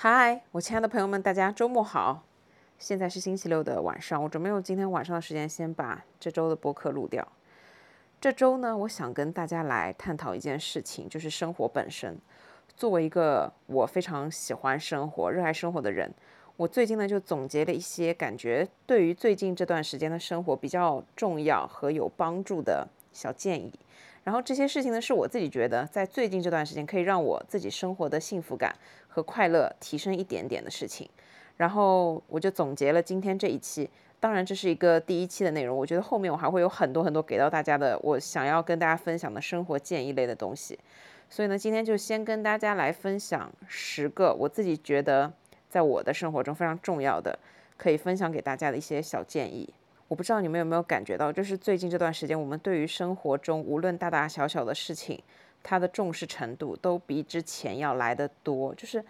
嗨，我亲爱的朋友们，大家周末好！现在是星期六的晚上，我准备用今天晚上的时间先把这周的播客录掉。这周呢，我想跟大家来探讨一件事情，就是生活本身。作为一个我非常喜欢生活、热爱生活的人，我最近呢就总结了一些感觉对于最近这段时间的生活比较重要和有帮助的小建议。然后这些事情呢，是我自己觉得在最近这段时间可以让我自己生活的幸福感和快乐提升一点点的事情。然后我就总结了今天这一期，当然这是一个第一期的内容。我觉得后面我还会有很多很多给到大家的，我想要跟大家分享的生活建议类的东西。所以呢，今天就先跟大家来分享十个我自己觉得在我的生活中非常重要的，可以分享给大家的一些小建议。我不知道你们有没有感觉到，就是最近这段时间，我们对于生活中无论大大小小的事情，它的重视程度都比之前要来的多。就是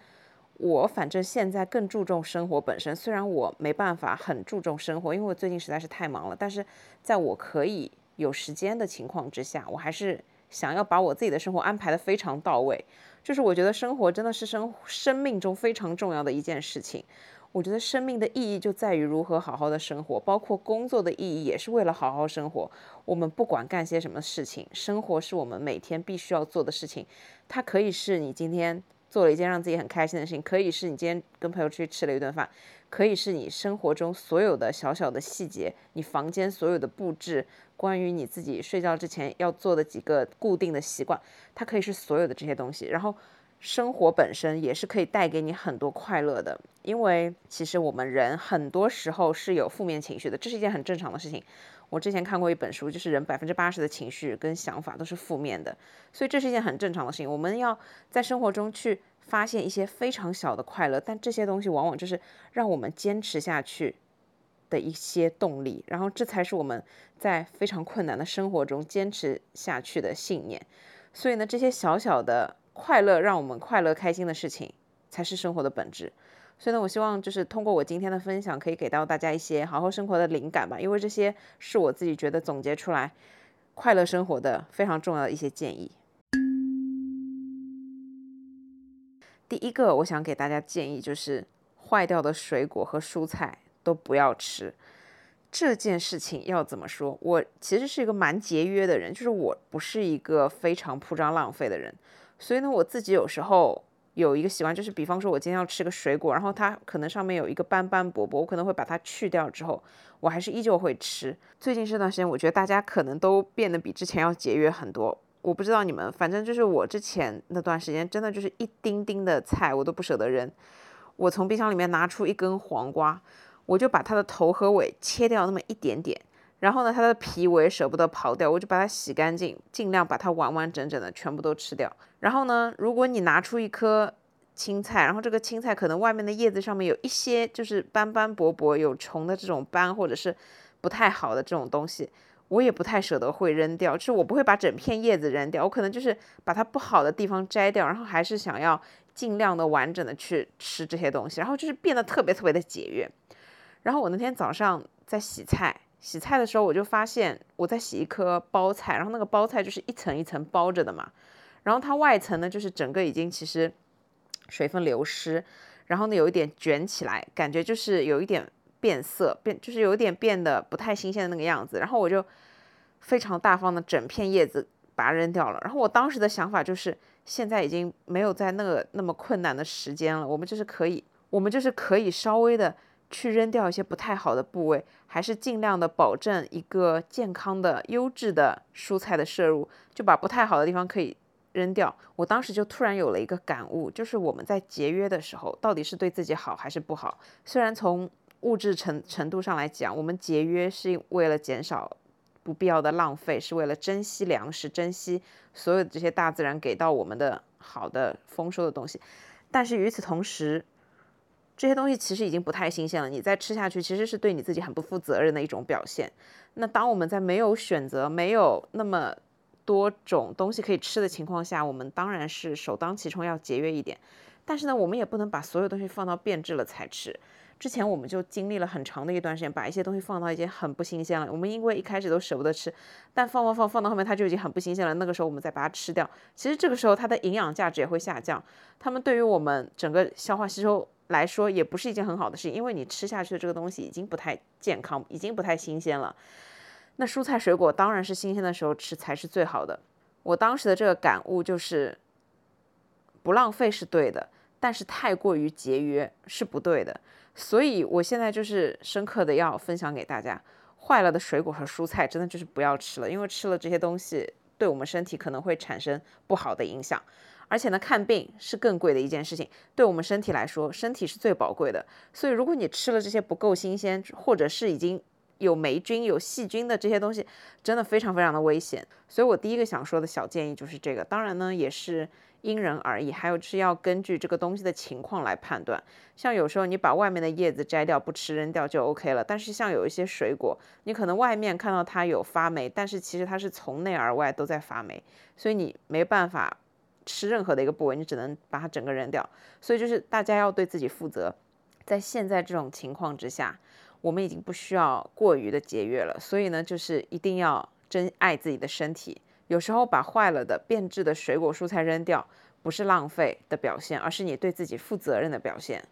我反正现在更注重生活本身，虽然我没办法很注重生活，因为我最近实在是太忙了。但是在我可以有时间的情况之下，我还是想要把我自己的生活安排的非常到位。就是我觉得生活真的是生生命中非常重要的一件事情。我觉得生命的意义就在于如何好好的生活，包括工作的意义也是为了好好生活。我们不管干些什么事情，生活是我们每天必须要做的事情。它可以是你今天做了一件让自己很开心的事情，可以是你今天跟朋友出去吃了一顿饭，可以是你生活中所有的小小的细节，你房间所有的布置，关于你自己睡觉之前要做的几个固定的习惯，它可以是所有的这些东西。然后。生活本身也是可以带给你很多快乐的，因为其实我们人很多时候是有负面情绪的，这是一件很正常的事情。我之前看过一本书，就是人百分之八十的情绪跟想法都是负面的，所以这是一件很正常的事情。我们要在生活中去发现一些非常小的快乐，但这些东西往往就是让我们坚持下去的一些动力，然后这才是我们在非常困难的生活中坚持下去的信念。所以呢，这些小小的。快乐让我们快乐开心的事情才是生活的本质，所以呢，我希望就是通过我今天的分享，可以给到大家一些好好生活的灵感吧。因为这些是我自己觉得总结出来快乐生活的非常重要的一些建议。第一个，我想给大家建议就是，坏掉的水果和蔬菜都不要吃。这件事情要怎么说？我其实是一个蛮节约的人，就是我不是一个非常铺张浪费的人。所以呢，我自己有时候有一个习惯，就是比方说，我今天要吃个水果，然后它可能上面有一个斑斑驳驳，我可能会把它去掉之后，我还是依旧会吃。最近这段时间，我觉得大家可能都变得比之前要节约很多。我不知道你们，反正就是我之前那段时间，真的就是一丁丁的菜我都不舍得扔。我从冰箱里面拿出一根黄瓜，我就把它的头和尾切掉那么一点点。然后呢，它的皮我也舍不得刨掉，我就把它洗干净，尽量把它完完整整的全部都吃掉。然后呢，如果你拿出一颗青菜，然后这个青菜可能外面的叶子上面有一些就是斑斑驳驳、有虫的这种斑，或者是不太好的这种东西，我也不太舍得会扔掉，就是我不会把整片叶子扔掉，我可能就是把它不好的地方摘掉，然后还是想要尽量的完整的去吃这些东西，然后就是变得特别特别的节约。然后我那天早上在洗菜。洗菜的时候，我就发现我在洗一颗包菜，然后那个包菜就是一层一层包着的嘛，然后它外层呢就是整个已经其实水分流失，然后呢有一点卷起来，感觉就是有一点变色，变就是有一点变得不太新鲜的那个样子，然后我就非常大方的整片叶子把它扔掉了。然后我当时的想法就是，现在已经没有在那个那么困难的时间了，我们就是可以，我们就是可以稍微的。去扔掉一些不太好的部位，还是尽量的保证一个健康的、优质的蔬菜的摄入，就把不太好的地方可以扔掉。我当时就突然有了一个感悟，就是我们在节约的时候，到底是对自己好还是不好？虽然从物质程程度上来讲，我们节约是为了减少不必要的浪费，是为了珍惜粮食，珍惜所有这些大自然给到我们的好的丰收的东西，但是与此同时，这些东西其实已经不太新鲜了，你再吃下去，其实是对你自己很不负责任的一种表现。那当我们在没有选择、没有那么多种东西可以吃的情况下，我们当然是首当其冲要节约一点。但是呢，我们也不能把所有东西放到变质了才吃。之前我们就经历了很长的一段时间，把一些东西放到已经很不新鲜了。我们因为一开始都舍不得吃，但放放放放到后面它就已经很不新鲜了。那个时候我们再把它吃掉，其实这个时候它的营养价值也会下降。它们对于我们整个消化吸收来说也不是一件很好的事情，因为你吃下去的这个东西已经不太健康，已经不太新鲜了。那蔬菜水果当然是新鲜的时候吃才是最好的。我当时的这个感悟就是，不浪费是对的，但是太过于节约是不对的。所以我现在就是深刻的要分享给大家，坏了的水果和蔬菜真的就是不要吃了，因为吃了这些东西对我们身体可能会产生不好的影响。而且呢，看病是更贵的一件事情，对我们身体来说，身体是最宝贵的。所以如果你吃了这些不够新鲜，或者是已经有霉菌、有细菌的这些东西，真的非常非常的危险。所以我第一个想说的小建议就是这个，当然呢也是。因人而异，还有是要根据这个东西的情况来判断。像有时候你把外面的叶子摘掉不吃扔掉就 OK 了。但是像有一些水果，你可能外面看到它有发霉，但是其实它是从内而外都在发霉，所以你没办法吃任何的一个部位，你只能把它整个扔掉。所以就是大家要对自己负责。在现在这种情况之下，我们已经不需要过于的节约了。所以呢，就是一定要珍爱自己的身体。有时候把坏了的变质的水果蔬菜扔掉，不是浪费的表现，而是你对自己负责任的表现。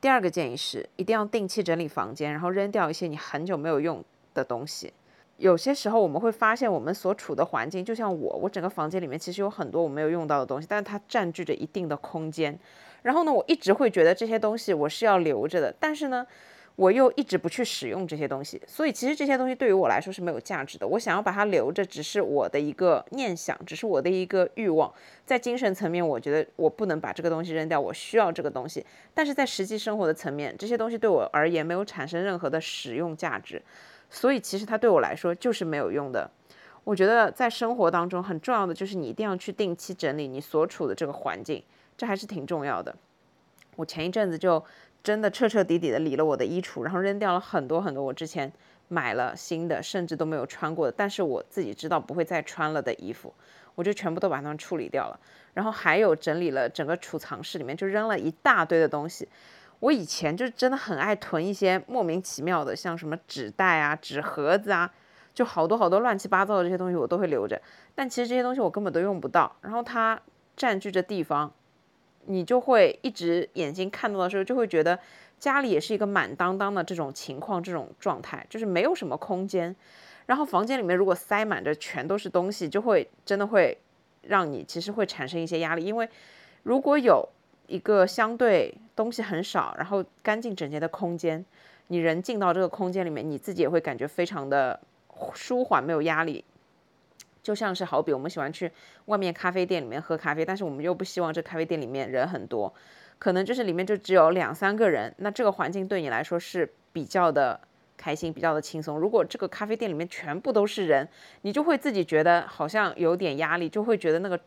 第二个建议是，一定要定期整理房间，然后扔掉一些你很久没有用的东西。有些时候我们会发现，我们所处的环境，就像我，我整个房间里面其实有很多我没有用到的东西，但是它占据着一定的空间。然后呢，我一直会觉得这些东西我是要留着的，但是呢。我又一直不去使用这些东西，所以其实这些东西对于我来说是没有价值的。我想要把它留着，只是我的一个念想，只是我的一个欲望。在精神层面，我觉得我不能把这个东西扔掉，我需要这个东西。但是在实际生活的层面，这些东西对我而言没有产生任何的使用价值，所以其实它对我来说就是没有用的。我觉得在生活当中很重要的就是你一定要去定期整理你所处的这个环境，这还是挺重要的。我前一阵子就。真的彻彻底底的理了我的衣橱，然后扔掉了很多很多我之前买了新的，甚至都没有穿过的，但是我自己知道不会再穿了的衣服，我就全部都把它们处理掉了。然后还有整理了整个储藏室里面，就扔了一大堆的东西。我以前就真的很爱囤一些莫名其妙的，像什么纸袋啊、纸盒子啊，就好多好多乱七八糟的这些东西我都会留着。但其实这些东西我根本都用不到，然后它占据着地方。你就会一直眼睛看到的时候，就会觉得家里也是一个满当当的这种情况，这种状态就是没有什么空间。然后房间里面如果塞满着全都是东西，就会真的会让你其实会产生一些压力。因为如果有一个相对东西很少，然后干净整洁的空间，你人进到这个空间里面，你自己也会感觉非常的舒缓，没有压力。就像是好比我们喜欢去外面咖啡店里面喝咖啡，但是我们又不希望这咖啡店里面人很多，可能就是里面就只有两三个人，那这个环境对你来说是比较的开心，比较的轻松。如果这个咖啡店里面全部都是人，你就会自己觉得好像有点压力，就会觉得那个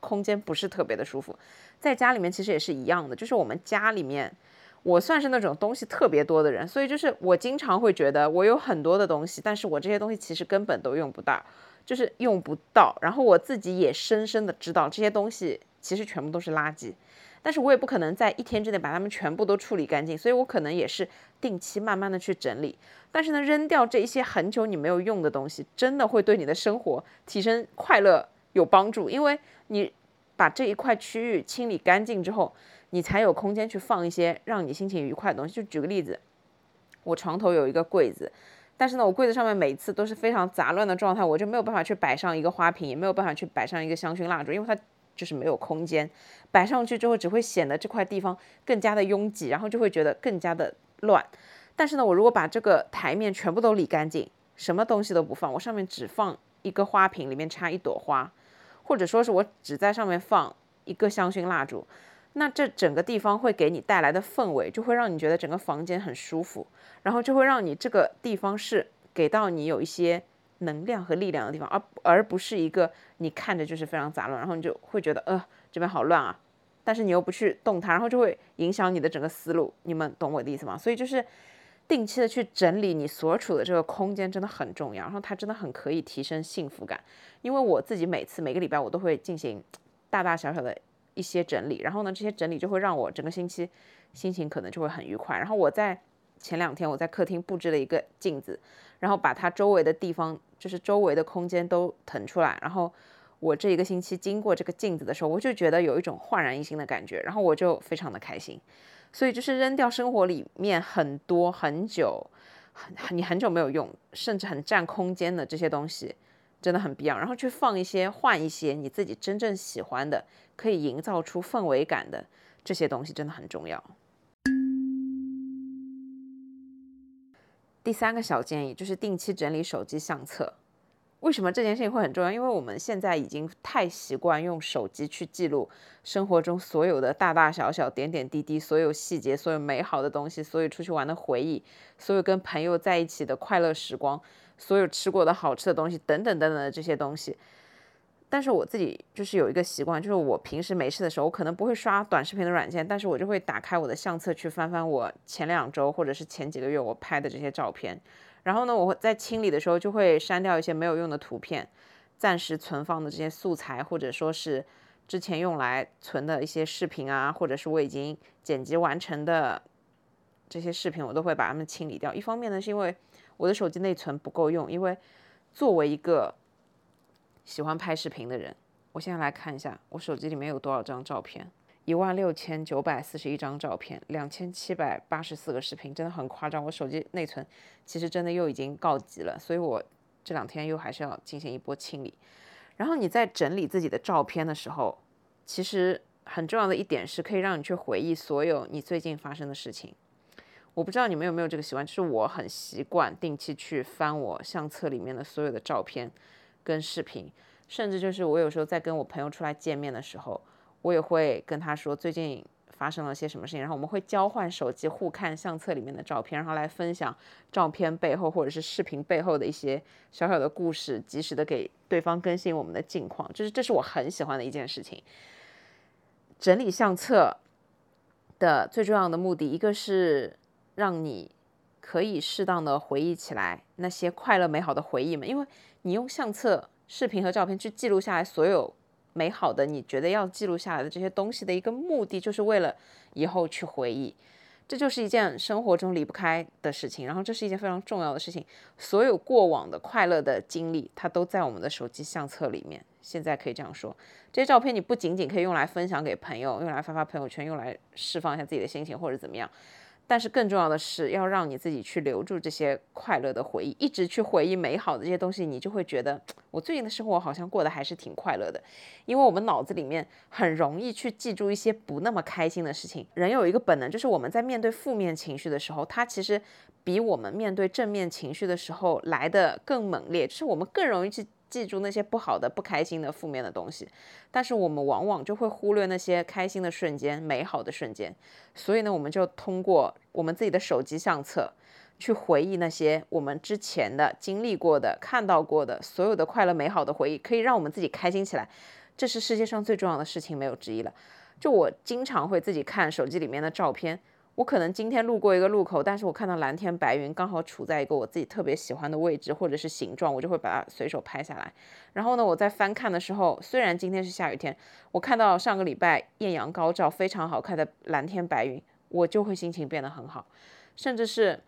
空间不是特别的舒服。在家里面其实也是一样的，就是我们家里面，我算是那种东西特别多的人，所以就是我经常会觉得我有很多的东西，但是我这些东西其实根本都用不到。就是用不到，然后我自己也深深的知道这些东西其实全部都是垃圾，但是我也不可能在一天之内把它们全部都处理干净，所以我可能也是定期慢慢的去整理。但是呢，扔掉这一些很久你没有用的东西，真的会对你的生活提升快乐有帮助，因为你把这一块区域清理干净之后，你才有空间去放一些让你心情愉快的东西。就举个例子，我床头有一个柜子。但是呢，我柜子上面每次都是非常杂乱的状态，我就没有办法去摆上一个花瓶，也没有办法去摆上一个香薰蜡烛，因为它就是没有空间。摆上去之后，只会显得这块地方更加的拥挤，然后就会觉得更加的乱。但是呢，我如果把这个台面全部都理干净，什么东西都不放，我上面只放一个花瓶，里面插一朵花，或者说是我只在上面放一个香薰蜡烛。那这整个地方会给你带来的氛围，就会让你觉得整个房间很舒服，然后就会让你这个地方是给到你有一些能量和力量的地方，而而不是一个你看着就是非常杂乱，然后你就会觉得呃这边好乱啊，但是你又不去动它，然后就会影响你的整个思路。你们懂我的意思吗？所以就是定期的去整理你所处的这个空间真的很重要，然后它真的很可以提升幸福感。因为我自己每次每个礼拜我都会进行大大小小的。一些整理，然后呢，这些整理就会让我整个星期心情可能就会很愉快。然后我在前两天我在客厅布置了一个镜子，然后把它周围的地方，就是周围的空间都腾出来，然后我这一个星期经过这个镜子的时候，我就觉得有一种焕然一新的感觉，然后我就非常的开心。所以就是扔掉生活里面很多很久很你很久没有用，甚至很占空间的这些东西。真的很必要，然后去放一些、换一些你自己真正喜欢的，可以营造出氛围感的这些东西，真的很重要。第三个小建议就是定期整理手机相册。为什么这件事情会很重要？因为我们现在已经太习惯用手机去记录生活中所有的大大小小、点点滴滴、所有细节、所有美好的东西、所有出去玩的回忆、所有跟朋友在一起的快乐时光。所有吃过的好吃的东西，等等等等的这些东西，但是我自己就是有一个习惯，就是我平时没事的时候，我可能不会刷短视频的软件，但是我就会打开我的相册去翻翻我前两周或者是前几个月我拍的这些照片，然后呢，我在清理的时候就会删掉一些没有用的图片，暂时存放的这些素材，或者说是之前用来存的一些视频啊，或者是我已经剪辑完成的这些视频，我都会把它们清理掉。一方面呢，是因为我的手机内存不够用，因为作为一个喜欢拍视频的人，我现在来看一下我手机里面有多少张照片，一万六千九百四十一张照片，两千七百八十四个视频，真的很夸张。我手机内存其实真的又已经告急了，所以我这两天又还是要进行一波清理。然后你在整理自己的照片的时候，其实很重要的一点是可以让你去回忆所有你最近发生的事情。我不知道你们有没有这个习惯，就是我很习惯定期去翻我相册里面的所有的照片跟视频，甚至就是我有时候在跟我朋友出来见面的时候，我也会跟他说最近发生了些什么事情，然后我们会交换手机互看相册里面的照片，然后来分享照片背后或者是视频背后的一些小小的故事，及时的给对方更新我们的近况，就是这是我很喜欢的一件事情。整理相册的最重要的目的，一个是。让你可以适当的回忆起来那些快乐美好的回忆们，因为你用相册、视频和照片去记录下来所有美好的，你觉得要记录下来的这些东西的一个目的，就是为了以后去回忆。这就是一件生活中离不开的事情，然后这是一件非常重要的事情。所有过往的快乐的经历，它都在我们的手机相册里面。现在可以这样说，这些照片你不仅仅可以用来分享给朋友，用来发发朋友圈，用来释放一下自己的心情，或者怎么样。但是更重要的是，要让你自己去留住这些快乐的回忆，一直去回忆美好的这些东西，你就会觉得我最近的生活好像过得还是挺快乐的。因为我们脑子里面很容易去记住一些不那么开心的事情。人有一个本能，就是我们在面对负面情绪的时候，它其实比我们面对正面情绪的时候来的更猛烈，就是我们更容易去。记住那些不好的、不开心的、负面的东西，但是我们往往就会忽略那些开心的瞬间、美好的瞬间。所以呢，我们就通过我们自己的手机相册去回忆那些我们之前的经历过的、看到过的所有的快乐、美好的回忆，可以让我们自己开心起来。这是世界上最重要的事情，没有之一了。就我经常会自己看手机里面的照片。我可能今天路过一个路口，但是我看到蓝天白云刚好处在一个我自己特别喜欢的位置或者是形状，我就会把它随手拍下来。然后呢，我在翻看的时候，虽然今天是下雨天，我看到上个礼拜艳阳高照、非常好看的蓝天白云，我就会心情变得很好。甚至是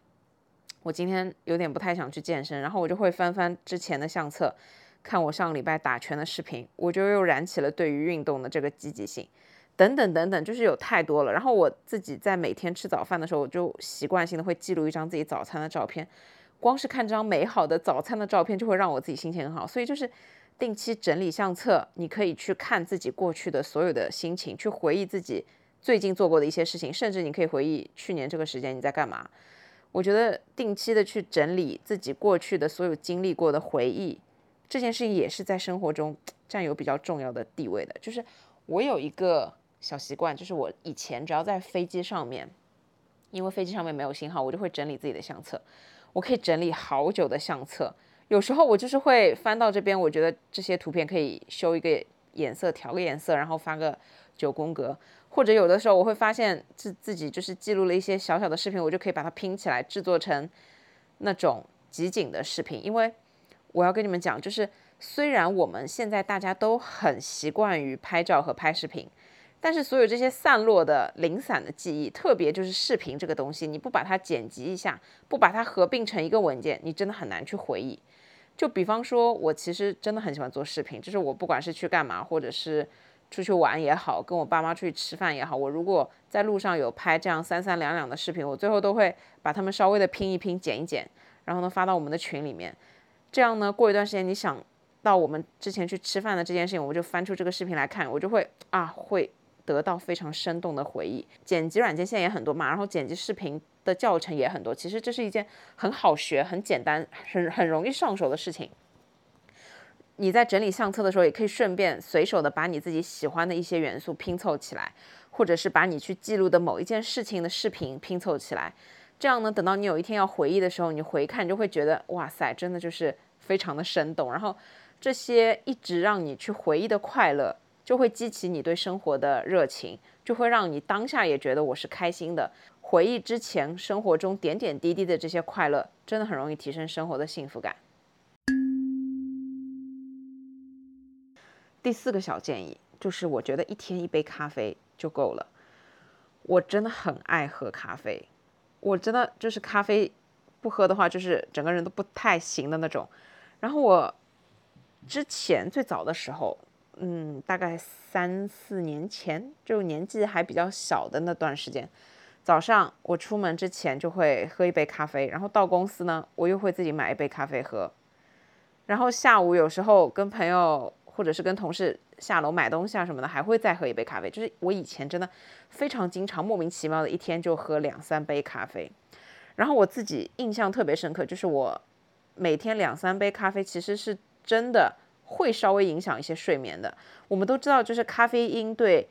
我今天有点不太想去健身，然后我就会翻翻之前的相册，看我上个礼拜打拳的视频，我就又燃起了对于运动的这个积极性。等等等等，就是有太多了。然后我自己在每天吃早饭的时候，我就习惯性的会记录一张自己早餐的照片。光是看这张美好的早餐的照片，就会让我自己心情很好。所以就是定期整理相册，你可以去看自己过去的所有的心情，去回忆自己最近做过的一些事情，甚至你可以回忆去年这个时间你在干嘛。我觉得定期的去整理自己过去的所有经历过的回忆，这件事情也是在生活中 占有比较重要的地位的。就是我有一个。小习惯就是我以前只要在飞机上面，因为飞机上面没有信号，我就会整理自己的相册。我可以整理好久的相册，有时候我就是会翻到这边，我觉得这些图片可以修一个颜色，调个颜色，然后发个九宫格。或者有的时候我会发现自自己就是记录了一些小小的视频，我就可以把它拼起来制作成那种集锦的视频。因为我要跟你们讲，就是虽然我们现在大家都很习惯于拍照和拍视频。但是所有这些散落的零散的记忆，特别就是视频这个东西，你不把它剪辑一下，不把它合并成一个文件，你真的很难去回忆。就比方说，我其实真的很喜欢做视频，就是我不管是去干嘛，或者是出去玩也好，跟我爸妈出去吃饭也好，我如果在路上有拍这样三三两两的视频，我最后都会把它们稍微的拼一拼、剪一剪，然后呢发到我们的群里面。这样呢，过一段时间你想到我们之前去吃饭的这件事情，我就翻出这个视频来看，我就会啊会。得到非常生动的回忆，剪辑软件现在也很多嘛，然后剪辑视频的教程也很多。其实这是一件很好学、很简单、很很容易上手的事情。你在整理相册的时候，也可以顺便随手的把你自己喜欢的一些元素拼凑起来，或者是把你去记录的某一件事情的视频拼凑起来。这样呢，等到你有一天要回忆的时候，你回看就会觉得哇塞，真的就是非常的生动。然后这些一直让你去回忆的快乐。就会激起你对生活的热情，就会让你当下也觉得我是开心的。回忆之前生活中点点滴滴的这些快乐，真的很容易提升生活的幸福感。第四个小建议就是，我觉得一天一杯咖啡就够了。我真的很爱喝咖啡，我真的就是咖啡不喝的话，就是整个人都不太行的那种。然后我之前最早的时候。嗯，大概三四年前，就年纪还比较小的那段时间，早上我出门之前就会喝一杯咖啡，然后到公司呢，我又会自己买一杯咖啡喝，然后下午有时候跟朋友或者是跟同事下楼买东西啊什么的，还会再喝一杯咖啡。就是我以前真的非常经常，莫名其妙的一天就喝两三杯咖啡，然后我自己印象特别深刻，就是我每天两三杯咖啡，其实是真的。会稍微影响一些睡眠的。我们都知道，就是咖啡因对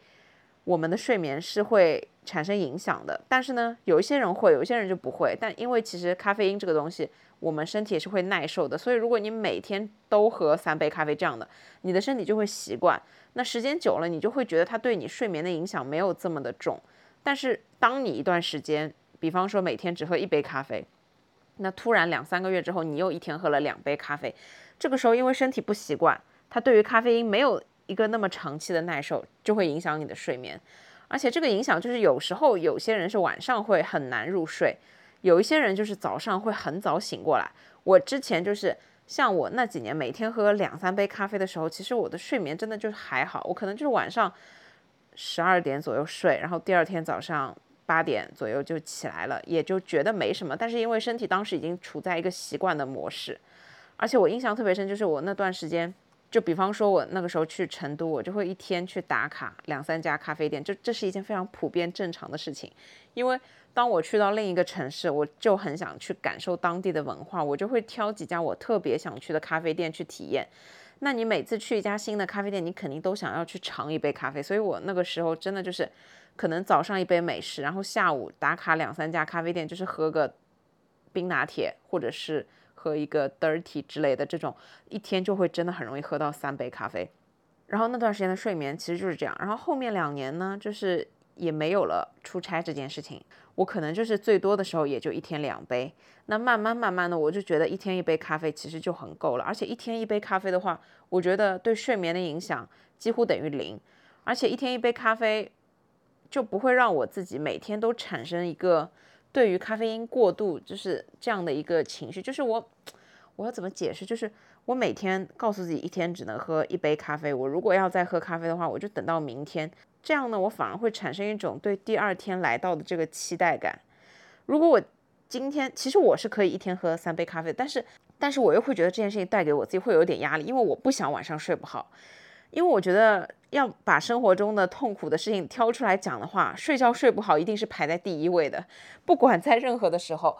我们的睡眠是会产生影响的。但是呢，有一些人会，有一些人就不会。但因为其实咖啡因这个东西，我们身体也是会耐受的。所以如果你每天都喝三杯咖啡这样的，你的身体就会习惯。那时间久了，你就会觉得它对你睡眠的影响没有这么的重。但是当你一段时间，比方说每天只喝一杯咖啡，那突然两三个月之后，你又一天喝了两杯咖啡。这个时候，因为身体不习惯，它对于咖啡因没有一个那么长期的耐受，就会影响你的睡眠。而且这个影响就是有时候有些人是晚上会很难入睡，有一些人就是早上会很早醒过来。我之前就是像我那几年每天喝两三杯咖啡的时候，其实我的睡眠真的就是还好，我可能就是晚上十二点左右睡，然后第二天早上八点左右就起来了，也就觉得没什么。但是因为身体当时已经处在一个习惯的模式。而且我印象特别深，就是我那段时间，就比方说我那个时候去成都，我就会一天去打卡两三家咖啡店，这这是一件非常普遍正常的事情。因为当我去到另一个城市，我就很想去感受当地的文化，我就会挑几家我特别想去的咖啡店去体验。那你每次去一家新的咖啡店，你肯定都想要去尝一杯咖啡，所以我那个时候真的就是，可能早上一杯美式，然后下午打卡两三家咖啡店，就是喝个冰拿铁或者是。喝一个 dirty 之类的这种，一天就会真的很容易喝到三杯咖啡。然后那段时间的睡眠其实就是这样。然后后面两年呢，就是也没有了出差这件事情，我可能就是最多的时候也就一天两杯。那慢慢慢慢的，我就觉得一天一杯咖啡其实就很够了。而且一天一杯咖啡的话，我觉得对睡眠的影响几乎等于零。而且一天一杯咖啡就不会让我自己每天都产生一个。对于咖啡因过度就是这样的一个情绪，就是我我要怎么解释？就是我每天告诉自己一天只能喝一杯咖啡，我如果要再喝咖啡的话，我就等到明天。这样呢，我反而会产生一种对第二天来到的这个期待感。如果我今天其实我是可以一天喝三杯咖啡，但是但是我又会觉得这件事情带给我自己会有点压力，因为我不想晚上睡不好。因为我觉得要把生活中的痛苦的事情挑出来讲的话，睡觉睡不好一定是排在第一位的。不管在任何的时候，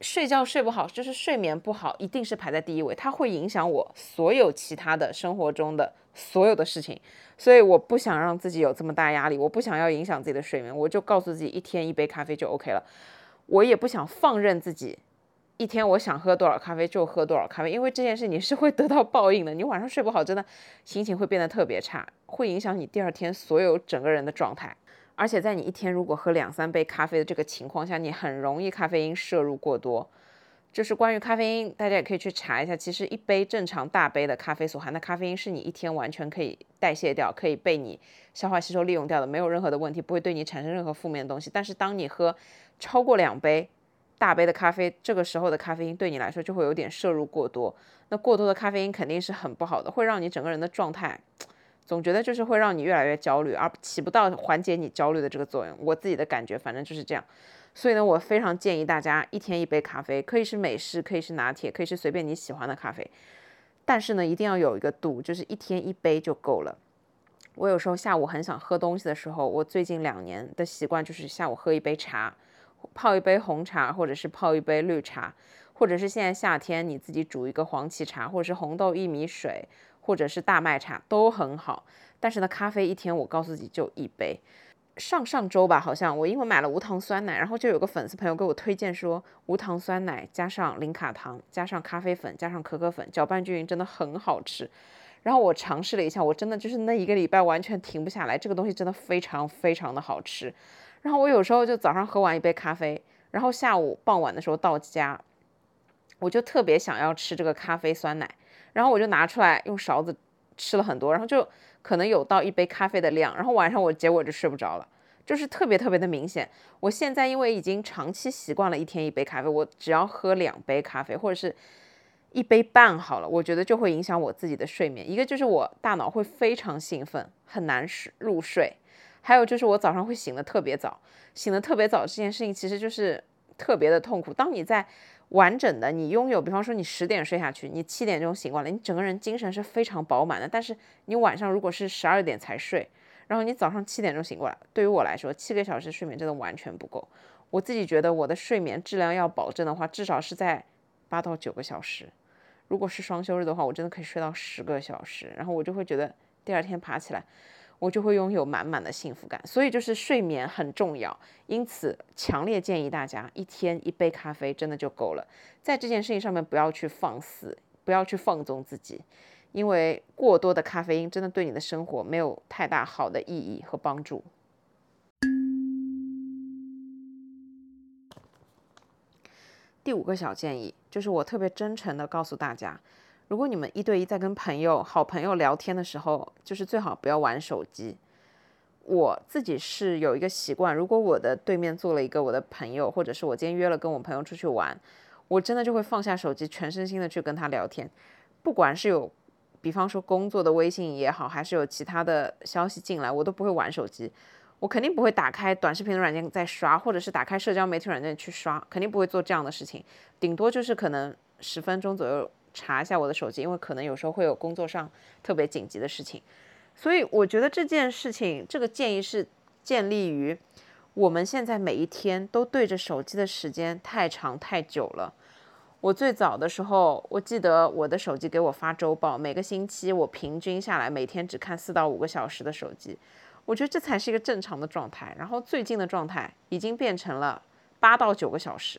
睡觉睡不好就是睡眠不好，一定是排在第一位。它会影响我所有其他的生活中的所有的事情，所以我不想让自己有这么大压力，我不想要影响自己的睡眠，我就告诉自己一天一杯咖啡就 OK 了。我也不想放任自己。一天我想喝多少咖啡就喝多少咖啡，因为这件事你是会得到报应的。你晚上睡不好，真的心情会变得特别差，会影响你第二天所有整个人的状态。而且在你一天如果喝两三杯咖啡的这个情况下，你很容易咖啡因摄入过多。就是关于咖啡因，大家也可以去查一下。其实一杯正常大杯的咖啡所含的咖啡因是你一天完全可以代谢掉，可以被你消化吸收利用掉的，没有任何的问题，不会对你产生任何负面的东西。但是当你喝超过两杯大杯的咖啡，这个时候的咖啡因对你来说就会有点摄入过多。那过多的咖啡因肯定是很不好的，会让你整个人的状态总觉得就是会让你越来越焦虑，而起不到缓解你焦虑的这个作用。我自己的感觉反正就是这样。所以呢，我非常建议大家一天一杯咖啡，可以是美式，可以是拿铁，可以是随便你喜欢的咖啡。但是呢，一定要有一个度，就是一天一杯就够了。我有时候下午很想喝东西的时候，我最近两年的习惯就是下午喝一杯茶，泡一杯红茶，或者是泡一杯绿茶，或者是现在夏天你自己煮一个黄芪茶，或者是红豆薏米水，或者是大麦茶都很好。但是呢，咖啡一天我告诉自己就一杯。上上周吧，好像我因为买了无糖酸奶，然后就有个粉丝朋友给我推荐说，无糖酸奶加上零卡糖，加上咖啡粉，加上可可粉，搅拌均匀，真的很好吃。然后我尝试了一下，我真的就是那一个礼拜完全停不下来，这个东西真的非常非常的好吃。然后我有时候就早上喝完一杯咖啡，然后下午傍晚的时候到家，我就特别想要吃这个咖啡酸奶，然后我就拿出来用勺子吃了很多，然后就。可能有到一杯咖啡的量，然后晚上我结果就睡不着了，就是特别特别的明显。我现在因为已经长期习惯了一天一杯咖啡，我只要喝两杯咖啡或者是一杯半好了，我觉得就会影响我自己的睡眠。一个就是我大脑会非常兴奋，很难入睡；还有就是我早上会醒得特别早，醒得特别早这件事情其实就是特别的痛苦。当你在完整的，你拥有，比方说你十点睡下去，你七点钟醒过来，你整个人精神是非常饱满的。但是你晚上如果是十二点才睡，然后你早上七点钟醒过来，对于我来说，七个小时睡眠真的完全不够。我自己觉得我的睡眠质量要保证的话，至少是在八到九个小时。如果是双休日的话，我真的可以睡到十个小时，然后我就会觉得第二天爬起来。我就会拥有满满的幸福感，所以就是睡眠很重要，因此强烈建议大家一天一杯咖啡真的就够了。在这件事情上面不要去放肆，不要去放纵自己，因为过多的咖啡因真的对你的生活没有太大好的意义和帮助。第五个小建议就是我特别真诚的告诉大家。如果你们一对一在跟朋友、好朋友聊天的时候，就是最好不要玩手机。我自己是有一个习惯，如果我的对面坐了一个我的朋友，或者是我今天约了跟我朋友出去玩，我真的就会放下手机，全身心的去跟他聊天。不管是有，比方说工作的微信也好，还是有其他的消息进来，我都不会玩手机。我肯定不会打开短视频的软件在刷，或者是打开社交媒体软件去刷，肯定不会做这样的事情。顶多就是可能十分钟左右。查一下我的手机，因为可能有时候会有工作上特别紧急的事情，所以我觉得这件事情，这个建议是建立于我们现在每一天都对着手机的时间太长太久了。我最早的时候，我记得我的手机给我发周报，每个星期我平均下来每天只看四到五个小时的手机，我觉得这才是一个正常的状态。然后最近的状态已经变成了八到九个小时。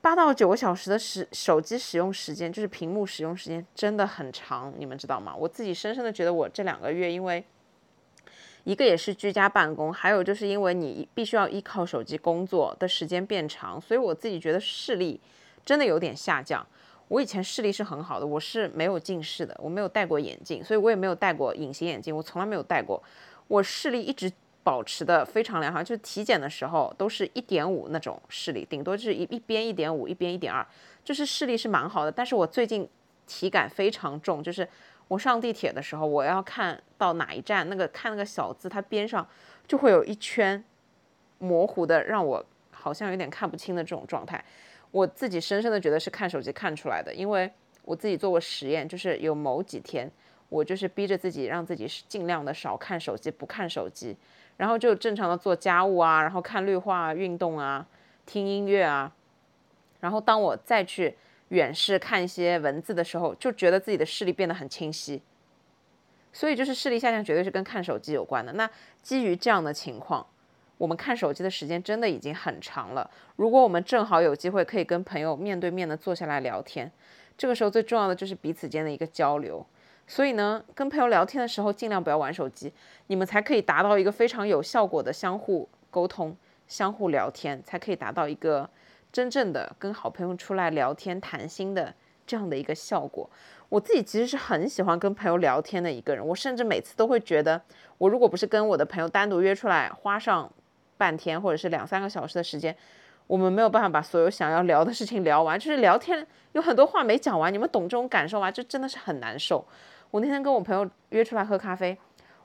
八到九个小时的使手机使用时间，就是屏幕使用时间真的很长，你们知道吗？我自己深深的觉得，我这两个月因为一个也是居家办公，还有就是因为你必须要依靠手机工作的时间变长，所以我自己觉得视力真的有点下降。我以前视力是很好的，我是没有近视的，我没有戴过眼镜，所以我也没有戴过隐形眼镜，我从来没有戴过，我视力一直。保持的非常良好，就是体检的时候都是一点五那种视力，顶多就是一一边一点五，一边一点二，就是视力是蛮好的。但是我最近体感非常重，就是我上地铁的时候，我要看到哪一站，那个看那个小字，它边上就会有一圈模糊的，让我好像有点看不清的这种状态。我自己深深的觉得是看手机看出来的，因为我自己做过实验，就是有某几天我就是逼着自己让自己尽量的少看手机，不看手机。然后就正常的做家务啊，然后看绿化、运动啊，听音乐啊。然后当我再去远视看一些文字的时候，就觉得自己的视力变得很清晰。所以就是视力下降绝对是跟看手机有关的。那基于这样的情况，我们看手机的时间真的已经很长了。如果我们正好有机会可以跟朋友面对面的坐下来聊天，这个时候最重要的就是彼此间的一个交流。所以呢，跟朋友聊天的时候尽量不要玩手机，你们才可以达到一个非常有效果的相互沟通、相互聊天，才可以达到一个真正的跟好朋友出来聊天谈心的这样的一个效果。我自己其实是很喜欢跟朋友聊天的一个人，我甚至每次都会觉得，我如果不是跟我的朋友单独约出来，花上半天或者是两三个小时的时间，我们没有办法把所有想要聊的事情聊完，就是聊天有很多话没讲完，你们懂这种感受吗？就真的是很难受。我那天跟我朋友约出来喝咖啡，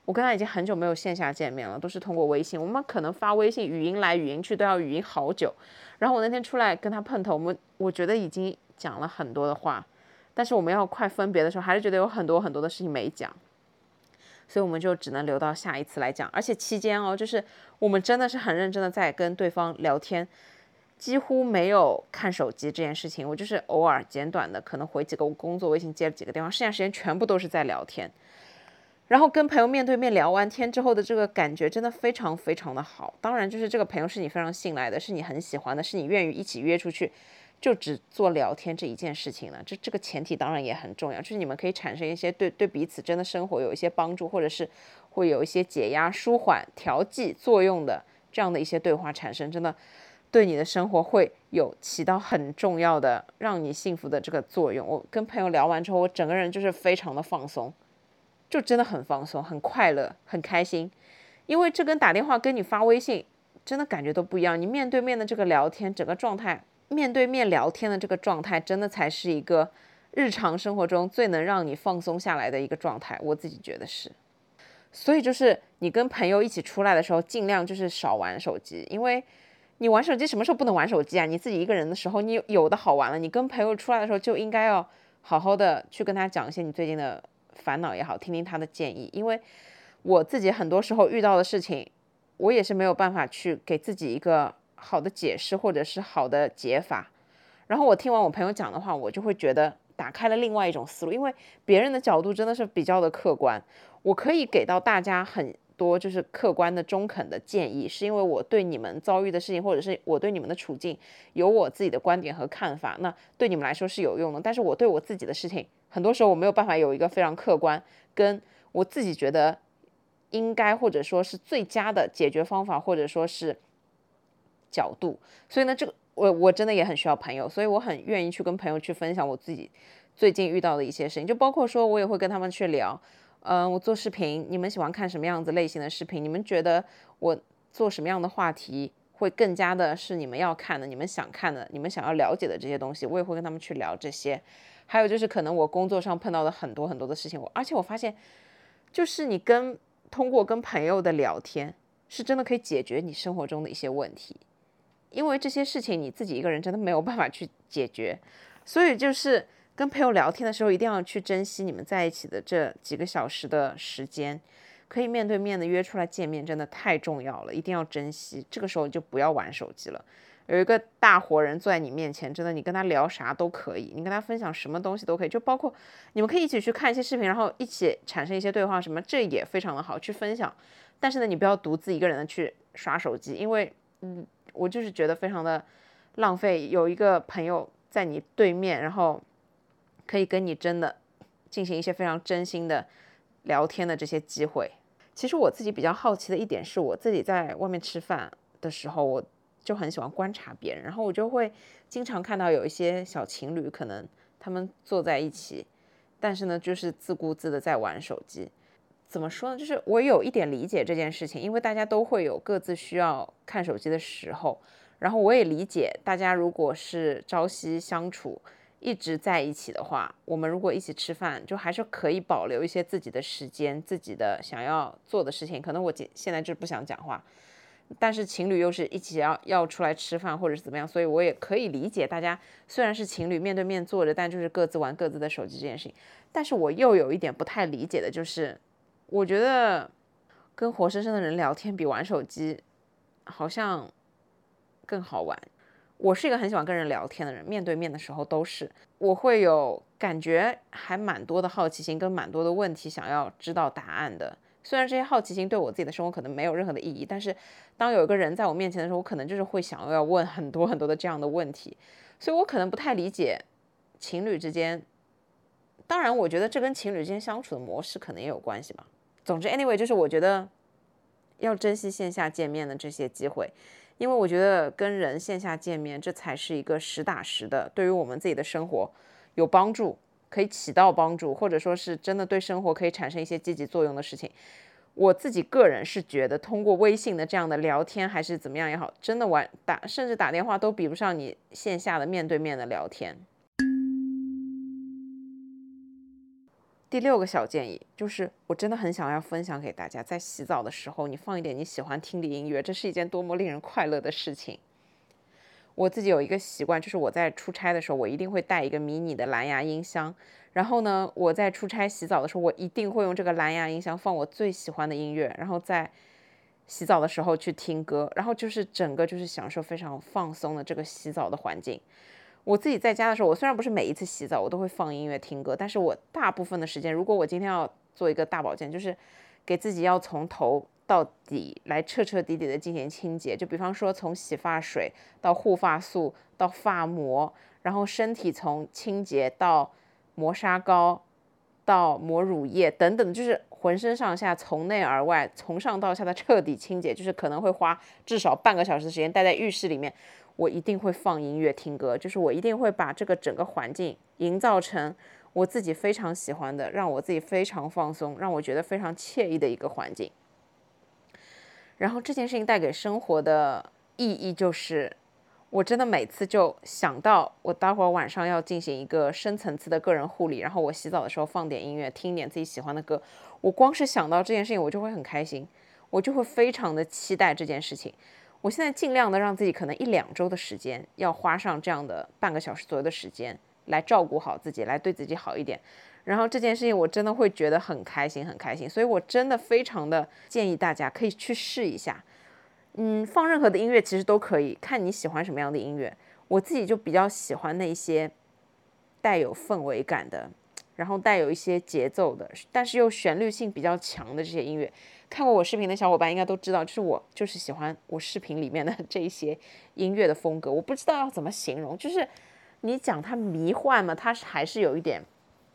我跟他已经很久没有线下见面了，都是通过微信，我们可能发微信语音来语音去都要语音好久。然后我那天出来跟他碰头，我们我觉得已经讲了很多的话。但是我们要快分别的时候，还是觉得有很多很多的事情没讲，所以我们就只能留到下一次来讲。而且期间哦，就是我们真的是很认真的在跟对方聊天，几乎没有看手机这件事情。我就是偶尔简短的可能回几个工作微信，接了几个电话，剩下时间全部都是在聊天。然后跟朋友面对面聊完天之后的这个感觉真的非常非常的好。当然，就是这个朋友是你非常信赖的，是你很喜欢的，是你愿意一起约出去。就只做聊天这一件事情了，这这个前提当然也很重要，就是你们可以产生一些对对彼此真的生活有一些帮助，或者是会有一些解压、舒缓、调剂作用的这样的一些对话产生，真的对你的生活会有起到很重要的让你幸福的这个作用。我跟朋友聊完之后，我整个人就是非常的放松，就真的很放松、很快乐、很开心，因为这跟打电话跟你发微信真的感觉都不一样，你面对面的这个聊天，整个状态。面对面聊天的这个状态，真的才是一个日常生活中最能让你放松下来的一个状态。我自己觉得是。所以就是你跟朋友一起出来的时候，尽量就是少玩手机，因为你玩手机什么时候不能玩手机啊？你自己一个人的时候，你有的好玩了。你跟朋友出来的时候，就应该要好好的去跟他讲一些你最近的烦恼也好，听听他的建议。因为我自己很多时候遇到的事情，我也是没有办法去给自己一个。好的解释或者是好的解法，然后我听完我朋友讲的话，我就会觉得打开了另外一种思路，因为别人的角度真的是比较的客观，我可以给到大家很多就是客观的中肯的建议，是因为我对你们遭遇的事情或者是我对你们的处境有我自己的观点和看法，那对你们来说是有用的。但是我对我自己的事情，很多时候我没有办法有一个非常客观，跟我自己觉得应该或者说是最佳的解决方法，或者说是。角度，所以呢，这个我我真的也很需要朋友，所以我很愿意去跟朋友去分享我自己最近遇到的一些事情，就包括说我也会跟他们去聊，嗯，我做视频，你们喜欢看什么样子类型的视频？你们觉得我做什么样的话题会更加的是你们要看的、你们想看的、你们想要了解的这些东西，我也会跟他们去聊这些。还有就是可能我工作上碰到的很多很多的事情，我而且我发现，就是你跟通过跟朋友的聊天，是真的可以解决你生活中的一些问题。因为这些事情你自己一个人真的没有办法去解决，所以就是跟朋友聊天的时候，一定要去珍惜你们在一起的这几个小时的时间，可以面对面的约出来见面，真的太重要了，一定要珍惜。这个时候就不要玩手机了，有一个大活人坐在你面前，真的你跟他聊啥都可以，你跟他分享什么东西都可以，就包括你们可以一起去看一些视频，然后一起产生一些对话什么，这也非常的好去分享。但是呢，你不要独自一个人的去刷手机，因为嗯。我就是觉得非常的浪费，有一个朋友在你对面，然后可以跟你真的进行一些非常真心的聊天的这些机会。其实我自己比较好奇的一点是，我自己在外面吃饭的时候，我就很喜欢观察别人，然后我就会经常看到有一些小情侣，可能他们坐在一起，但是呢，就是自顾自的在玩手机。怎么说呢？就是我有一点理解这件事情，因为大家都会有各自需要看手机的时候。然后我也理解，大家如果是朝夕相处，一直在一起的话，我们如果一起吃饭，就还是可以保留一些自己的时间，自己的想要做的事情。可能我现现在就不想讲话，但是情侣又是一起要要出来吃饭，或者是怎么样，所以我也可以理解大家虽然是情侣面对面坐着，但就是各自玩各自的手机这件事情。但是我又有一点不太理解的就是。我觉得跟活生生的人聊天比玩手机好像更好玩。我是一个很喜欢跟人聊天的人，面对面的时候都是我会有感觉，还蛮多的好奇心跟蛮多的问题想要知道答案的。虽然这些好奇心对我自己的生活可能没有任何的意义，但是当有一个人在我面前的时候，我可能就是会想要问很多很多的这样的问题。所以我可能不太理解情侣之间。当然，我觉得这跟情侣之间相处的模式可能也有关系吧。总之，anyway，就是我觉得要珍惜线下见面的这些机会，因为我觉得跟人线下见面，这才是一个实打实的，对于我们自己的生活有帮助，可以起到帮助，或者说是真的对生活可以产生一些积极作用的事情。我自己个人是觉得，通过微信的这样的聊天，还是怎么样也好，真的玩打甚至打电话都比不上你线下的面对面的聊天。第六个小建议就是，我真的很想要分享给大家，在洗澡的时候，你放一点你喜欢听的音乐，这是一件多么令人快乐的事情。我自己有一个习惯，就是我在出差的时候，我一定会带一个迷你的蓝牙音箱。然后呢，我在出差洗澡的时候，我一定会用这个蓝牙音箱放我最喜欢的音乐，然后在洗澡的时候去听歌，然后就是整个就是享受非常放松的这个洗澡的环境。我自己在家的时候，我虽然不是每一次洗澡我都会放音乐听歌，但是我大部分的时间，如果我今天要做一个大保健，就是给自己要从头到底来彻彻底底的进行清洁，就比方说从洗发水到护发素到发膜，然后身体从清洁到磨砂膏到抹乳液等等，就是浑身上下从内而外从上到下的彻底清洁，就是可能会花至少半个小时的时间待在浴室里面。我一定会放音乐听歌，就是我一定会把这个整个环境营造成我自己非常喜欢的，让我自己非常放松，让我觉得非常惬意的一个环境。然后这件事情带给生活的意义就是，我真的每次就想到我待会儿晚上要进行一个深层次的个人护理，然后我洗澡的时候放点音乐，听一点自己喜欢的歌，我光是想到这件事情，我就会很开心，我就会非常的期待这件事情。我现在尽量的让自己可能一两周的时间，要花上这样的半个小时左右的时间来照顾好自己，来对自己好一点。然后这件事情我真的会觉得很开心，很开心。所以我真的非常的建议大家可以去试一下。嗯，放任何的音乐其实都可以，看你喜欢什么样的音乐。我自己就比较喜欢那些带有氛围感的，然后带有一些节奏的，但是又旋律性比较强的这些音乐。看过我视频的小伙伴应该都知道，就是我就是喜欢我视频里面的 这一些音乐的风格。我不知道要怎么形容，就是你讲它迷幻嘛，它是还是有一点